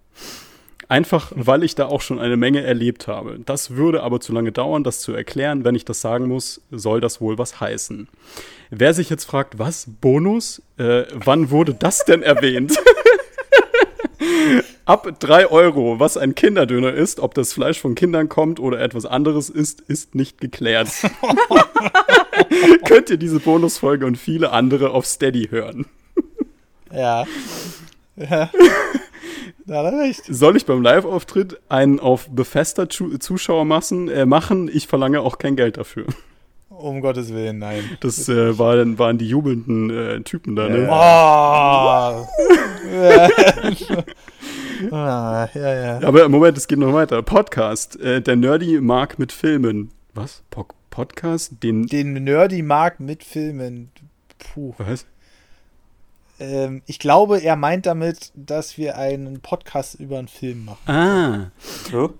Einfach, weil ich da auch schon eine Menge erlebt habe. Das würde aber zu lange dauern, das zu erklären. Wenn ich das sagen muss, soll das wohl was heißen. Wer sich jetzt fragt, was, Bonus? Äh, wann wurde das denn erwähnt? Ab 3 Euro, was ein Kinderdöner ist, ob das Fleisch von Kindern kommt oder etwas anderes ist, ist nicht geklärt. Könnt ihr diese Bonusfolge und viele andere auf Steady hören. Ja. Ja. Da hat er recht. Soll ich beim Live-Auftritt einen auf befester Zu Zuschauermassen äh, machen? Ich verlange auch kein Geld dafür. Um Gottes Willen, nein. Das äh, waren, waren die jubelnden äh, Typen da, ne? Oh. ah, ja, ja. Aber Moment, es geht noch weiter. Podcast. Äh, der Nerdy mag mit Filmen. Was? Po Podcast? Den. Den Nerdy mag mit Filmen. Puh. Was? Ähm, ich glaube, er meint damit, dass wir einen Podcast über einen Film machen. Ah. So?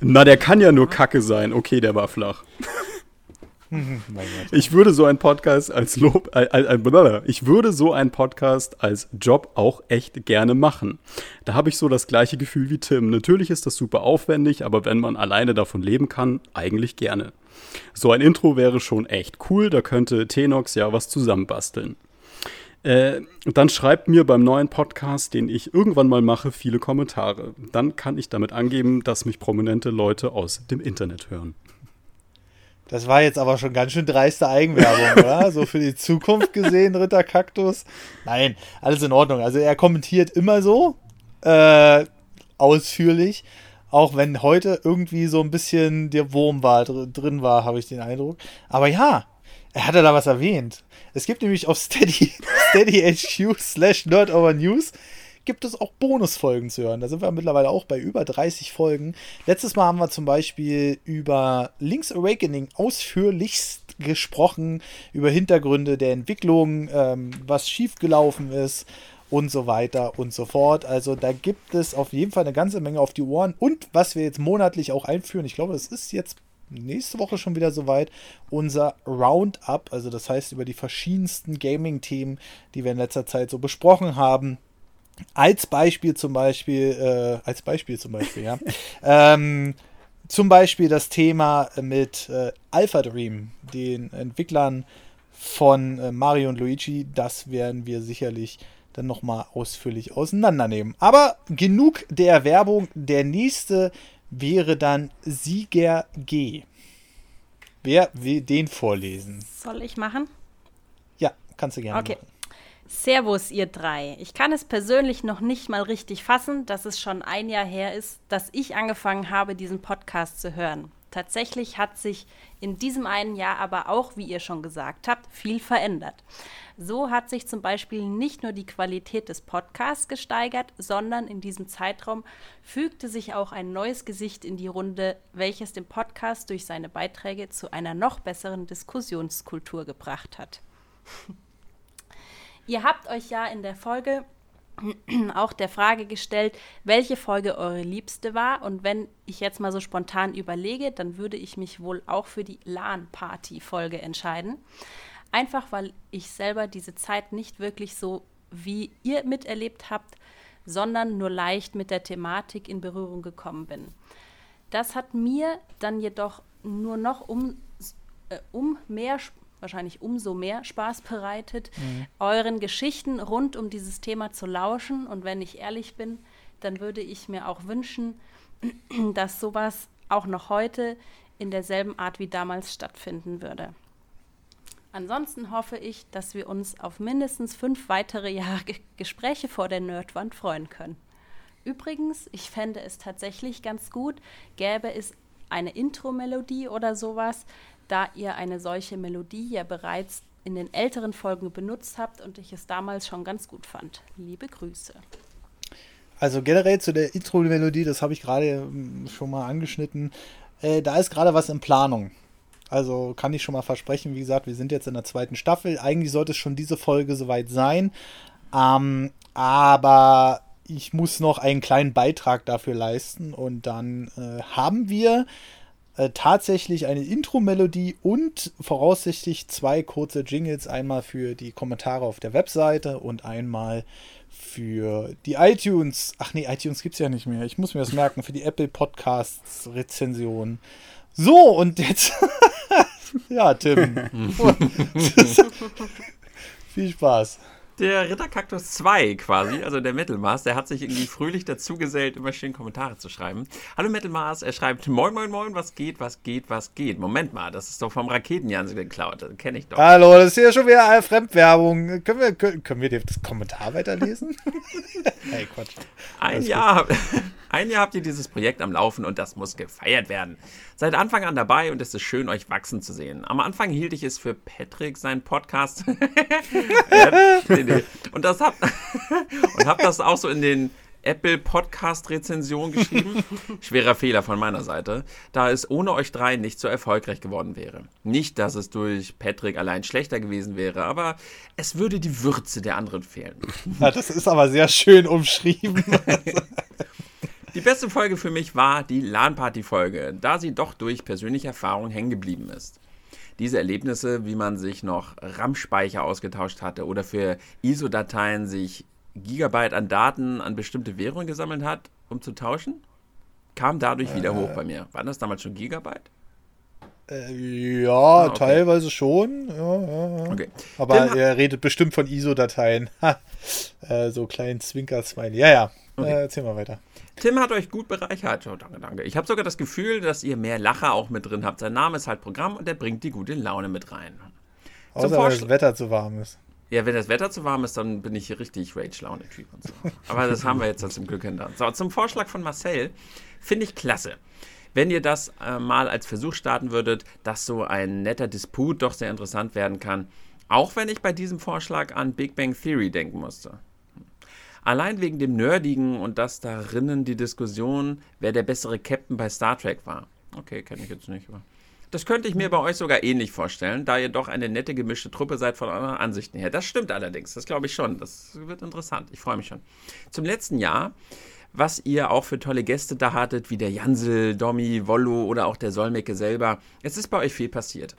Na, der kann ja nur Kacke sein. Okay, der war flach. Ich würde so einen Podcast als Lob, äh, äh, äh, ich würde so einen Podcast als Job auch echt gerne machen. Da habe ich so das gleiche Gefühl wie Tim. Natürlich ist das super aufwendig, aber wenn man alleine davon leben kann, eigentlich gerne. So ein Intro wäre schon echt cool, da könnte Tenox ja was zusammenbasteln. Äh, dann schreibt mir beim neuen Podcast, den ich irgendwann mal mache, viele Kommentare. Dann kann ich damit angeben, dass mich prominente Leute aus dem Internet hören. Das war jetzt aber schon ganz schön dreiste Eigenwerbung, oder? So für die Zukunft gesehen, Ritter Kaktus. Nein, alles in Ordnung. Also er kommentiert immer so äh, ausführlich, auch wenn heute irgendwie so ein bisschen der Wurm war, dr drin war, habe ich den Eindruck. Aber ja, er hatte da was erwähnt. Es gibt nämlich auf Steady, Steady HQ slash News gibt es auch Bonusfolgen zu hören. Da sind wir mittlerweile auch bei über 30 Folgen. Letztes Mal haben wir zum Beispiel über Link's Awakening ausführlichst gesprochen, über Hintergründe der Entwicklung, ähm, was schiefgelaufen ist und so weiter und so fort. Also da gibt es auf jeden Fall eine ganze Menge auf die Ohren. Und was wir jetzt monatlich auch einführen, ich glaube, es ist jetzt nächste Woche schon wieder soweit, unser Roundup, also das heißt über die verschiedensten Gaming-Themen, die wir in letzter Zeit so besprochen haben. Als Beispiel zum Beispiel, äh, als Beispiel zum Beispiel, ja. ähm, zum Beispiel das Thema mit äh, Alpha Dream, den Entwicklern von äh, Mario und Luigi. Das werden wir sicherlich dann nochmal ausführlich auseinandernehmen. Aber genug der Werbung. Der nächste wäre dann Sieger G. Wer will den vorlesen? Soll ich machen? Ja, kannst du gerne okay. machen. Servus, ihr drei. Ich kann es persönlich noch nicht mal richtig fassen, dass es schon ein Jahr her ist, dass ich angefangen habe, diesen Podcast zu hören. Tatsächlich hat sich in diesem einen Jahr aber auch, wie ihr schon gesagt habt, viel verändert. So hat sich zum Beispiel nicht nur die Qualität des Podcasts gesteigert, sondern in diesem Zeitraum fügte sich auch ein neues Gesicht in die Runde, welches den Podcast durch seine Beiträge zu einer noch besseren Diskussionskultur gebracht hat. Ihr habt euch ja in der Folge auch der Frage gestellt, welche Folge eure liebste war. Und wenn ich jetzt mal so spontan überlege, dann würde ich mich wohl auch für die LAN-Party-Folge entscheiden. Einfach weil ich selber diese Zeit nicht wirklich so wie ihr miterlebt habt, sondern nur leicht mit der Thematik in Berührung gekommen bin. Das hat mir dann jedoch nur noch um, äh, um mehr wahrscheinlich umso mehr Spaß bereitet, mhm. euren Geschichten rund um dieses Thema zu lauschen. Und wenn ich ehrlich bin, dann würde ich mir auch wünschen, dass sowas auch noch heute in derselben Art wie damals stattfinden würde. Ansonsten hoffe ich, dass wir uns auf mindestens fünf weitere Jahre Gespräche vor der Nerdwand freuen können. Übrigens, ich fände es tatsächlich ganz gut, gäbe es eine Intro-Melodie oder sowas, da ihr eine solche Melodie ja bereits in den älteren Folgen benutzt habt und ich es damals schon ganz gut fand. Liebe Grüße. Also generell zu der Intro-Melodie, das habe ich gerade ähm, schon mal angeschnitten. Äh, da ist gerade was in Planung. Also kann ich schon mal versprechen, wie gesagt, wir sind jetzt in der zweiten Staffel. Eigentlich sollte es schon diese Folge soweit sein. Ähm, aber ich muss noch einen kleinen Beitrag dafür leisten und dann äh, haben wir äh, tatsächlich eine Intro-Melodie und voraussichtlich zwei kurze Jingles. Einmal für die Kommentare auf der Webseite und einmal für die iTunes. Ach nee, iTunes gibt es ja nicht mehr. Ich muss mir das merken. Für die Apple Podcasts Rezension. So, und jetzt. ja, Tim. Viel Spaß. Der Ritterkaktus 2 quasi, also der Metalmars, der hat sich irgendwie fröhlich dazugesellt, immer schön Kommentare zu schreiben. Hallo Metalmars, er schreibt, moin moin moin, was geht, was geht, was geht. Moment mal, das ist doch vom Raketenjansen geklaut, das kenne ich doch. Hallo, das ist hier schon wieder Fremdwerbung. Können wir, können, können wir das Kommentar weiterlesen? hey, Quatsch. Ein Jahr, ein Jahr habt ihr dieses Projekt am Laufen und das muss gefeiert werden. Seid Anfang an dabei und es ist schön, euch wachsen zu sehen. Am Anfang hielt ich es für Patrick, seinen Podcast. und das hab, und hab das auch so in den Apple Podcast Rezension geschrieben. Schwerer Fehler von meiner Seite, da es ohne euch drei nicht so erfolgreich geworden wäre. Nicht, dass es durch Patrick allein schlechter gewesen wäre, aber es würde die Würze der anderen fehlen. Ja, das ist aber sehr schön umschrieben. Die beste Folge für mich war die LAN-Party-Folge, da sie doch durch persönliche Erfahrung hängen geblieben ist. Diese Erlebnisse, wie man sich noch RAM-Speicher ausgetauscht hatte oder für ISO-Dateien sich Gigabyte an Daten an bestimmte Währungen gesammelt hat, um zu tauschen, kam dadurch wieder äh, hoch bei mir. Waren das damals schon Gigabyte? Äh, ja, ah, okay. teilweise schon. Ja, ja, ja. Okay. Aber Dann, er redet bestimmt von ISO-Dateien. äh, so kleinen Zwinker-Smiley. Ja, ja. Okay. Äh, erzähl mal weiter. Tim hat euch gut bereichert. Oh, danke, danke. Ich habe sogar das Gefühl, dass ihr mehr Lacher auch mit drin habt. Sein Name ist halt Programm und der bringt die gute Laune mit rein. Außer wenn das Wetter zu warm ist. Ja, wenn das Wetter zu warm ist, dann bin ich hier richtig Rage-Laune-Typ und so. Aber das haben wir jetzt zum Glück hinter. So, zum Vorschlag von Marcel finde ich klasse. Wenn ihr das äh, mal als Versuch starten würdet, dass so ein netter Disput doch sehr interessant werden kann. Auch wenn ich bei diesem Vorschlag an Big Bang Theory denken musste. Allein wegen dem Nerdigen und dass darinnen die Diskussion, wer der bessere Captain bei Star Trek war. Okay, kenne ich jetzt nicht. Aber Das könnte ich mir bei euch sogar ähnlich vorstellen, da ihr doch eine nette gemischte Truppe seid von euren Ansichten her. Das stimmt allerdings, das glaube ich schon. Das wird interessant. Ich freue mich schon. Zum letzten Jahr, was ihr auch für tolle Gäste da hattet, wie der Jansel, Domi, Wollo oder auch der Solmecke selber. Es ist bei euch viel passiert.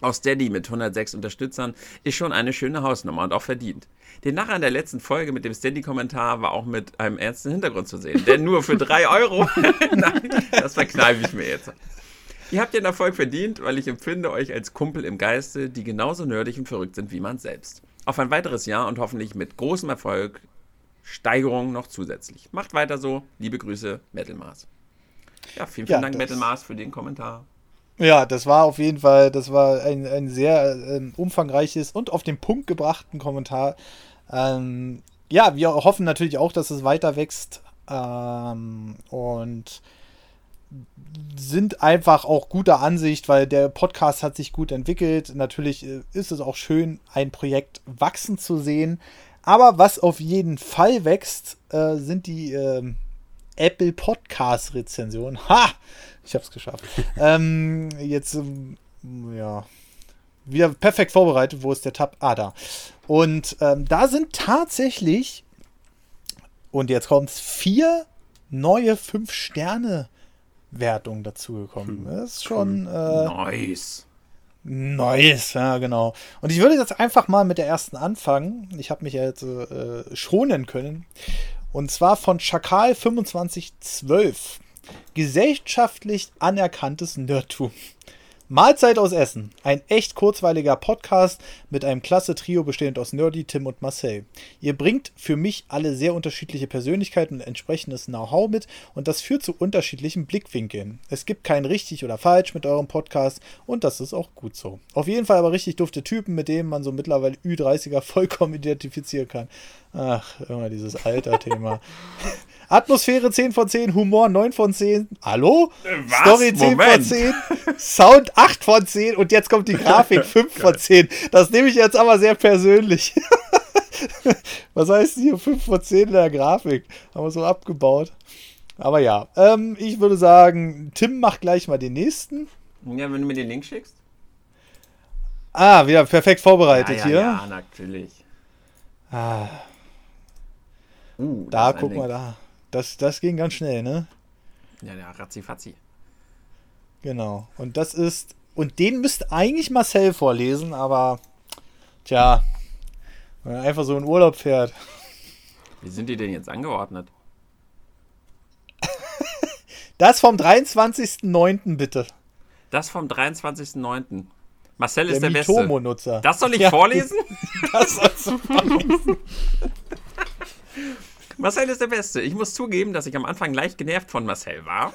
Auch Steady mit 106 Unterstützern ist schon eine schöne Hausnummer und auch verdient. Den Nachher in der letzten Folge mit dem Steady-Kommentar war auch mit einem ernsten Hintergrund zu sehen. Denn nur für 3 Euro, nein, das verkneife ich mir jetzt. Ihr habt den Erfolg verdient, weil ich empfinde euch als Kumpel im Geiste, die genauso nerdig und verrückt sind wie man selbst. Auf ein weiteres Jahr und hoffentlich mit großem Erfolg, Steigerung noch zusätzlich. Macht weiter so. Liebe Grüße, Metal Mars. Ja, vielen, vielen ja, Dank, Metal Mars, für den Kommentar. Ja, das war auf jeden Fall, das war ein, ein sehr äh, umfangreiches und auf den Punkt gebrachten Kommentar. Ähm, ja, wir hoffen natürlich auch, dass es weiter wächst ähm, und sind einfach auch guter Ansicht, weil der Podcast hat sich gut entwickelt. Natürlich äh, ist es auch schön, ein Projekt wachsen zu sehen. Aber was auf jeden Fall wächst, äh, sind die äh, Apple Podcast Rezensionen. Ha! Ich habe es geschafft. ähm, jetzt, ähm, ja, wieder perfekt vorbereitet. Wo ist der Tab? Ah, da. Und ähm, da sind tatsächlich, und jetzt kommt es, vier neue 5-Sterne-Wertungen dazugekommen. Hm. Das ist schon. Äh, nice. Nice, ja, genau. Und ich würde jetzt einfach mal mit der ersten anfangen. Ich habe mich ja jetzt äh, schonen können. Und zwar von Schakal 2512 gesellschaftlich anerkanntes Nerdtum. Mahlzeit aus Essen. Ein echt kurzweiliger Podcast mit einem klasse Trio bestehend aus Nerdy, Tim und Marcel. Ihr bringt für mich alle sehr unterschiedliche Persönlichkeiten und entsprechendes Know-how mit und das führt zu unterschiedlichen Blickwinkeln. Es gibt kein richtig oder falsch mit eurem Podcast und das ist auch gut so. Auf jeden Fall aber richtig dufte Typen, mit denen man so mittlerweile Ü30er vollkommen identifizieren kann. Ach, immer dieses Alter-Thema. Atmosphäre 10 von 10, Humor 9 von 10. Hallo? Was? Story 10 Moment. von 10, Sound 8 von 10 und jetzt kommt die Grafik 5 von 10. Das nehme ich jetzt aber sehr persönlich. Was heißt hier 5 von 10 in der Grafik? Haben wir so abgebaut. Aber ja, ähm, ich würde sagen, Tim macht gleich mal den nächsten. Ja, wenn du mir den Link schickst. Ah, wieder perfekt vorbereitet ja, ja, hier. Ja, natürlich. Ah. Uh, da, guck mal da. Das, das ging ganz schnell, ne? Ja, ja, ratzi-fatzi. Genau. Und das ist. Und den müsste eigentlich Marcel vorlesen, aber. Tja. Wenn er einfach so in Urlaub fährt. Wie sind die denn jetzt angeordnet? das vom 23.09. bitte. Das vom 23.09. Marcel ist der, der Beste. Das soll ich ja, vorlesen? Das sollst du vorlesen. Marcel ist der Beste. Ich muss zugeben, dass ich am Anfang leicht genervt von Marcel war.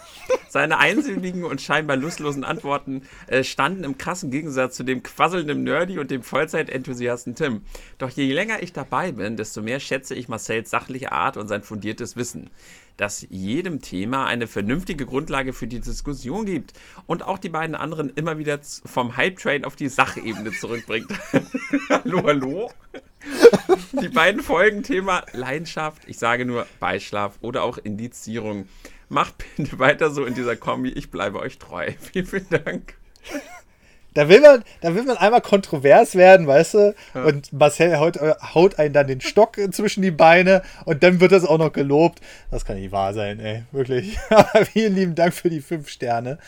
Seine einsilbigen und scheinbar lustlosen Antworten äh, standen im krassen Gegensatz zu dem quasselnden Nerdy und dem Vollzeit-Enthusiasten Tim. Doch je länger ich dabei bin, desto mehr schätze ich Marcels sachliche Art und sein fundiertes Wissen das jedem Thema eine vernünftige Grundlage für die Diskussion gibt und auch die beiden anderen immer wieder vom Hype-Train auf die Sachebene zurückbringt. hallo, hallo? Die beiden Folgen Thema Leidenschaft, ich sage nur Beischlaf oder auch Indizierung. Macht bitte weiter so in dieser Kombi, ich bleibe euch treu. Vielen, vielen Dank. Da will man, da will man einmal kontrovers werden, weißt du? Ja. Und Marcel haut, haut einen dann den Stock zwischen die Beine und dann wird das auch noch gelobt. Das kann nicht wahr sein, ey. Wirklich. Aber vielen lieben Dank für die fünf Sterne.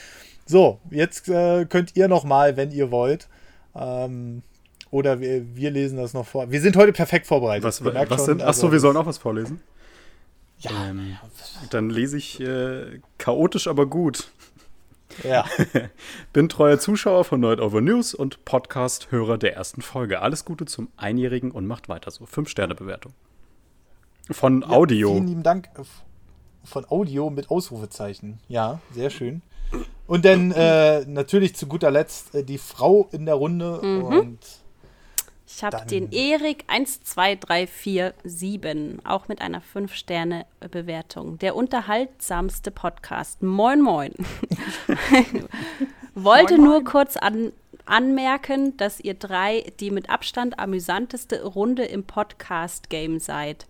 So, jetzt äh, könnt ihr noch mal, wenn ihr wollt, ähm, oder wir, wir, lesen das noch vor. Wir sind heute perfekt vorbereitet. Was, was sind? Achso, also, wir sollen auch was vorlesen. Ja. Ähm, dann lese ich äh, chaotisch, aber gut. Ja. Bin treuer Zuschauer von Nerd Over News und Podcast-Hörer der ersten Folge. Alles Gute zum Einjährigen und macht weiter so. Fünf-Sterne-Bewertung. Von ja, Audio. Vielen lieben Dank. Von Audio mit Ausrufezeichen. Ja, sehr schön. Und dann äh, natürlich zu guter Letzt äh, die Frau in der Runde mhm. und ich habe den Erik 12347, auch mit einer 5-Sterne-Bewertung. Der unterhaltsamste Podcast. Moin, moin. Wollte moin, nur moin. kurz an, anmerken, dass ihr drei die mit Abstand amüsanteste Runde im Podcast-Game seid.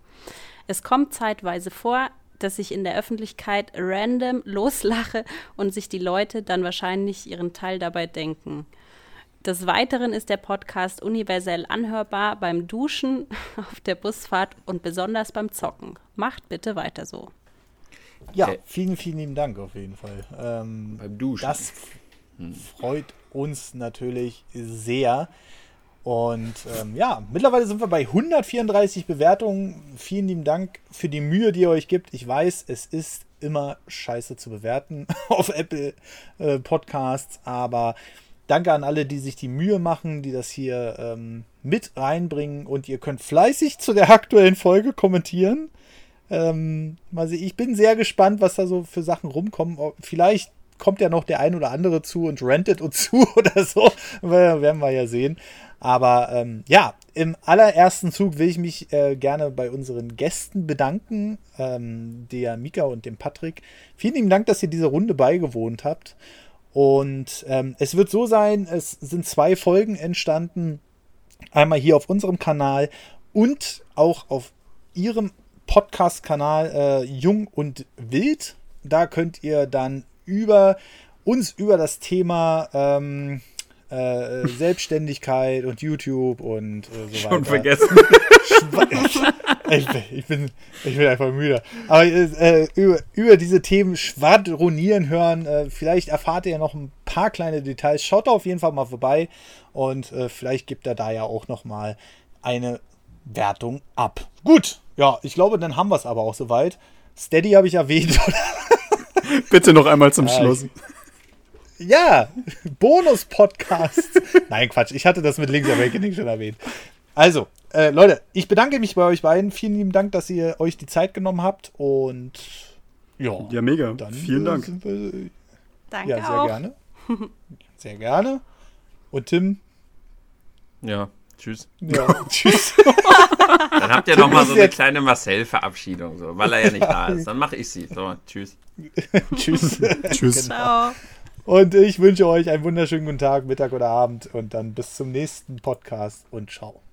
Es kommt zeitweise vor, dass ich in der Öffentlichkeit random loslache und sich die Leute dann wahrscheinlich ihren Teil dabei denken. Des Weiteren ist der Podcast universell anhörbar beim Duschen, auf der Busfahrt und besonders beim Zocken. Macht bitte weiter so. Ja, okay. vielen, vielen lieben Dank auf jeden Fall. Ähm, beim Duschen. Das hm. freut uns natürlich sehr. Und ähm, ja, mittlerweile sind wir bei 134 Bewertungen. Vielen lieben Dank für die Mühe, die ihr euch gibt. Ich weiß, es ist immer scheiße zu bewerten auf Apple äh, Podcasts, aber Danke an alle, die sich die Mühe machen, die das hier ähm, mit reinbringen. Und ihr könnt fleißig zu der aktuellen Folge kommentieren. Ähm, also ich bin sehr gespannt, was da so für Sachen rumkommen. Vielleicht kommt ja noch der ein oder andere zu und rentet uns zu oder so. werden wir ja sehen. Aber ähm, ja, im allerersten Zug will ich mich äh, gerne bei unseren Gästen bedanken, ähm, der Mika und dem Patrick. Vielen lieben Dank, dass ihr diese Runde beigewohnt habt. Und ähm, es wird so sein, es sind zwei Folgen entstanden. Einmal hier auf unserem Kanal und auch auf ihrem Podcast-Kanal äh, Jung und Wild. Da könnt ihr dann über uns über das Thema ähm, äh, Selbstständigkeit und YouTube und äh, so weiter. Schon vergessen. ich, ich, bin, ich bin einfach müde. Aber äh, über, über diese Themen schwadronieren hören. Äh, vielleicht erfahrt ihr ja noch ein paar kleine Details. Schaut da auf jeden Fall mal vorbei und äh, vielleicht gibt er da ja auch noch mal eine Wertung ab. Gut, ja, ich glaube, dann haben wir es aber auch soweit. Steady habe ich erwähnt. Bitte noch einmal zum Schluss. Ja, Bonus-Podcast. Nein, Quatsch. Ich hatte das mit Link's Awakening schon erwähnt. Also, äh, Leute, ich bedanke mich bei euch beiden. Vielen lieben Dank, dass ihr euch die Zeit genommen habt. Und ja. Ja, mega. Dann, Vielen Dank. Wir, Danke. Ja, sehr auch. gerne. Sehr gerne. Und Tim? Ja, tschüss. Ja, tschüss. Dann habt ihr nochmal so eine kleine Marcel-Verabschiedung, so, weil er ja nicht da ist. Dann mache ich sie. So, tschüss. tschüss. tschüss. Genau. Und ich wünsche euch einen wunderschönen guten Tag, Mittag oder Abend und dann bis zum nächsten Podcast und ciao.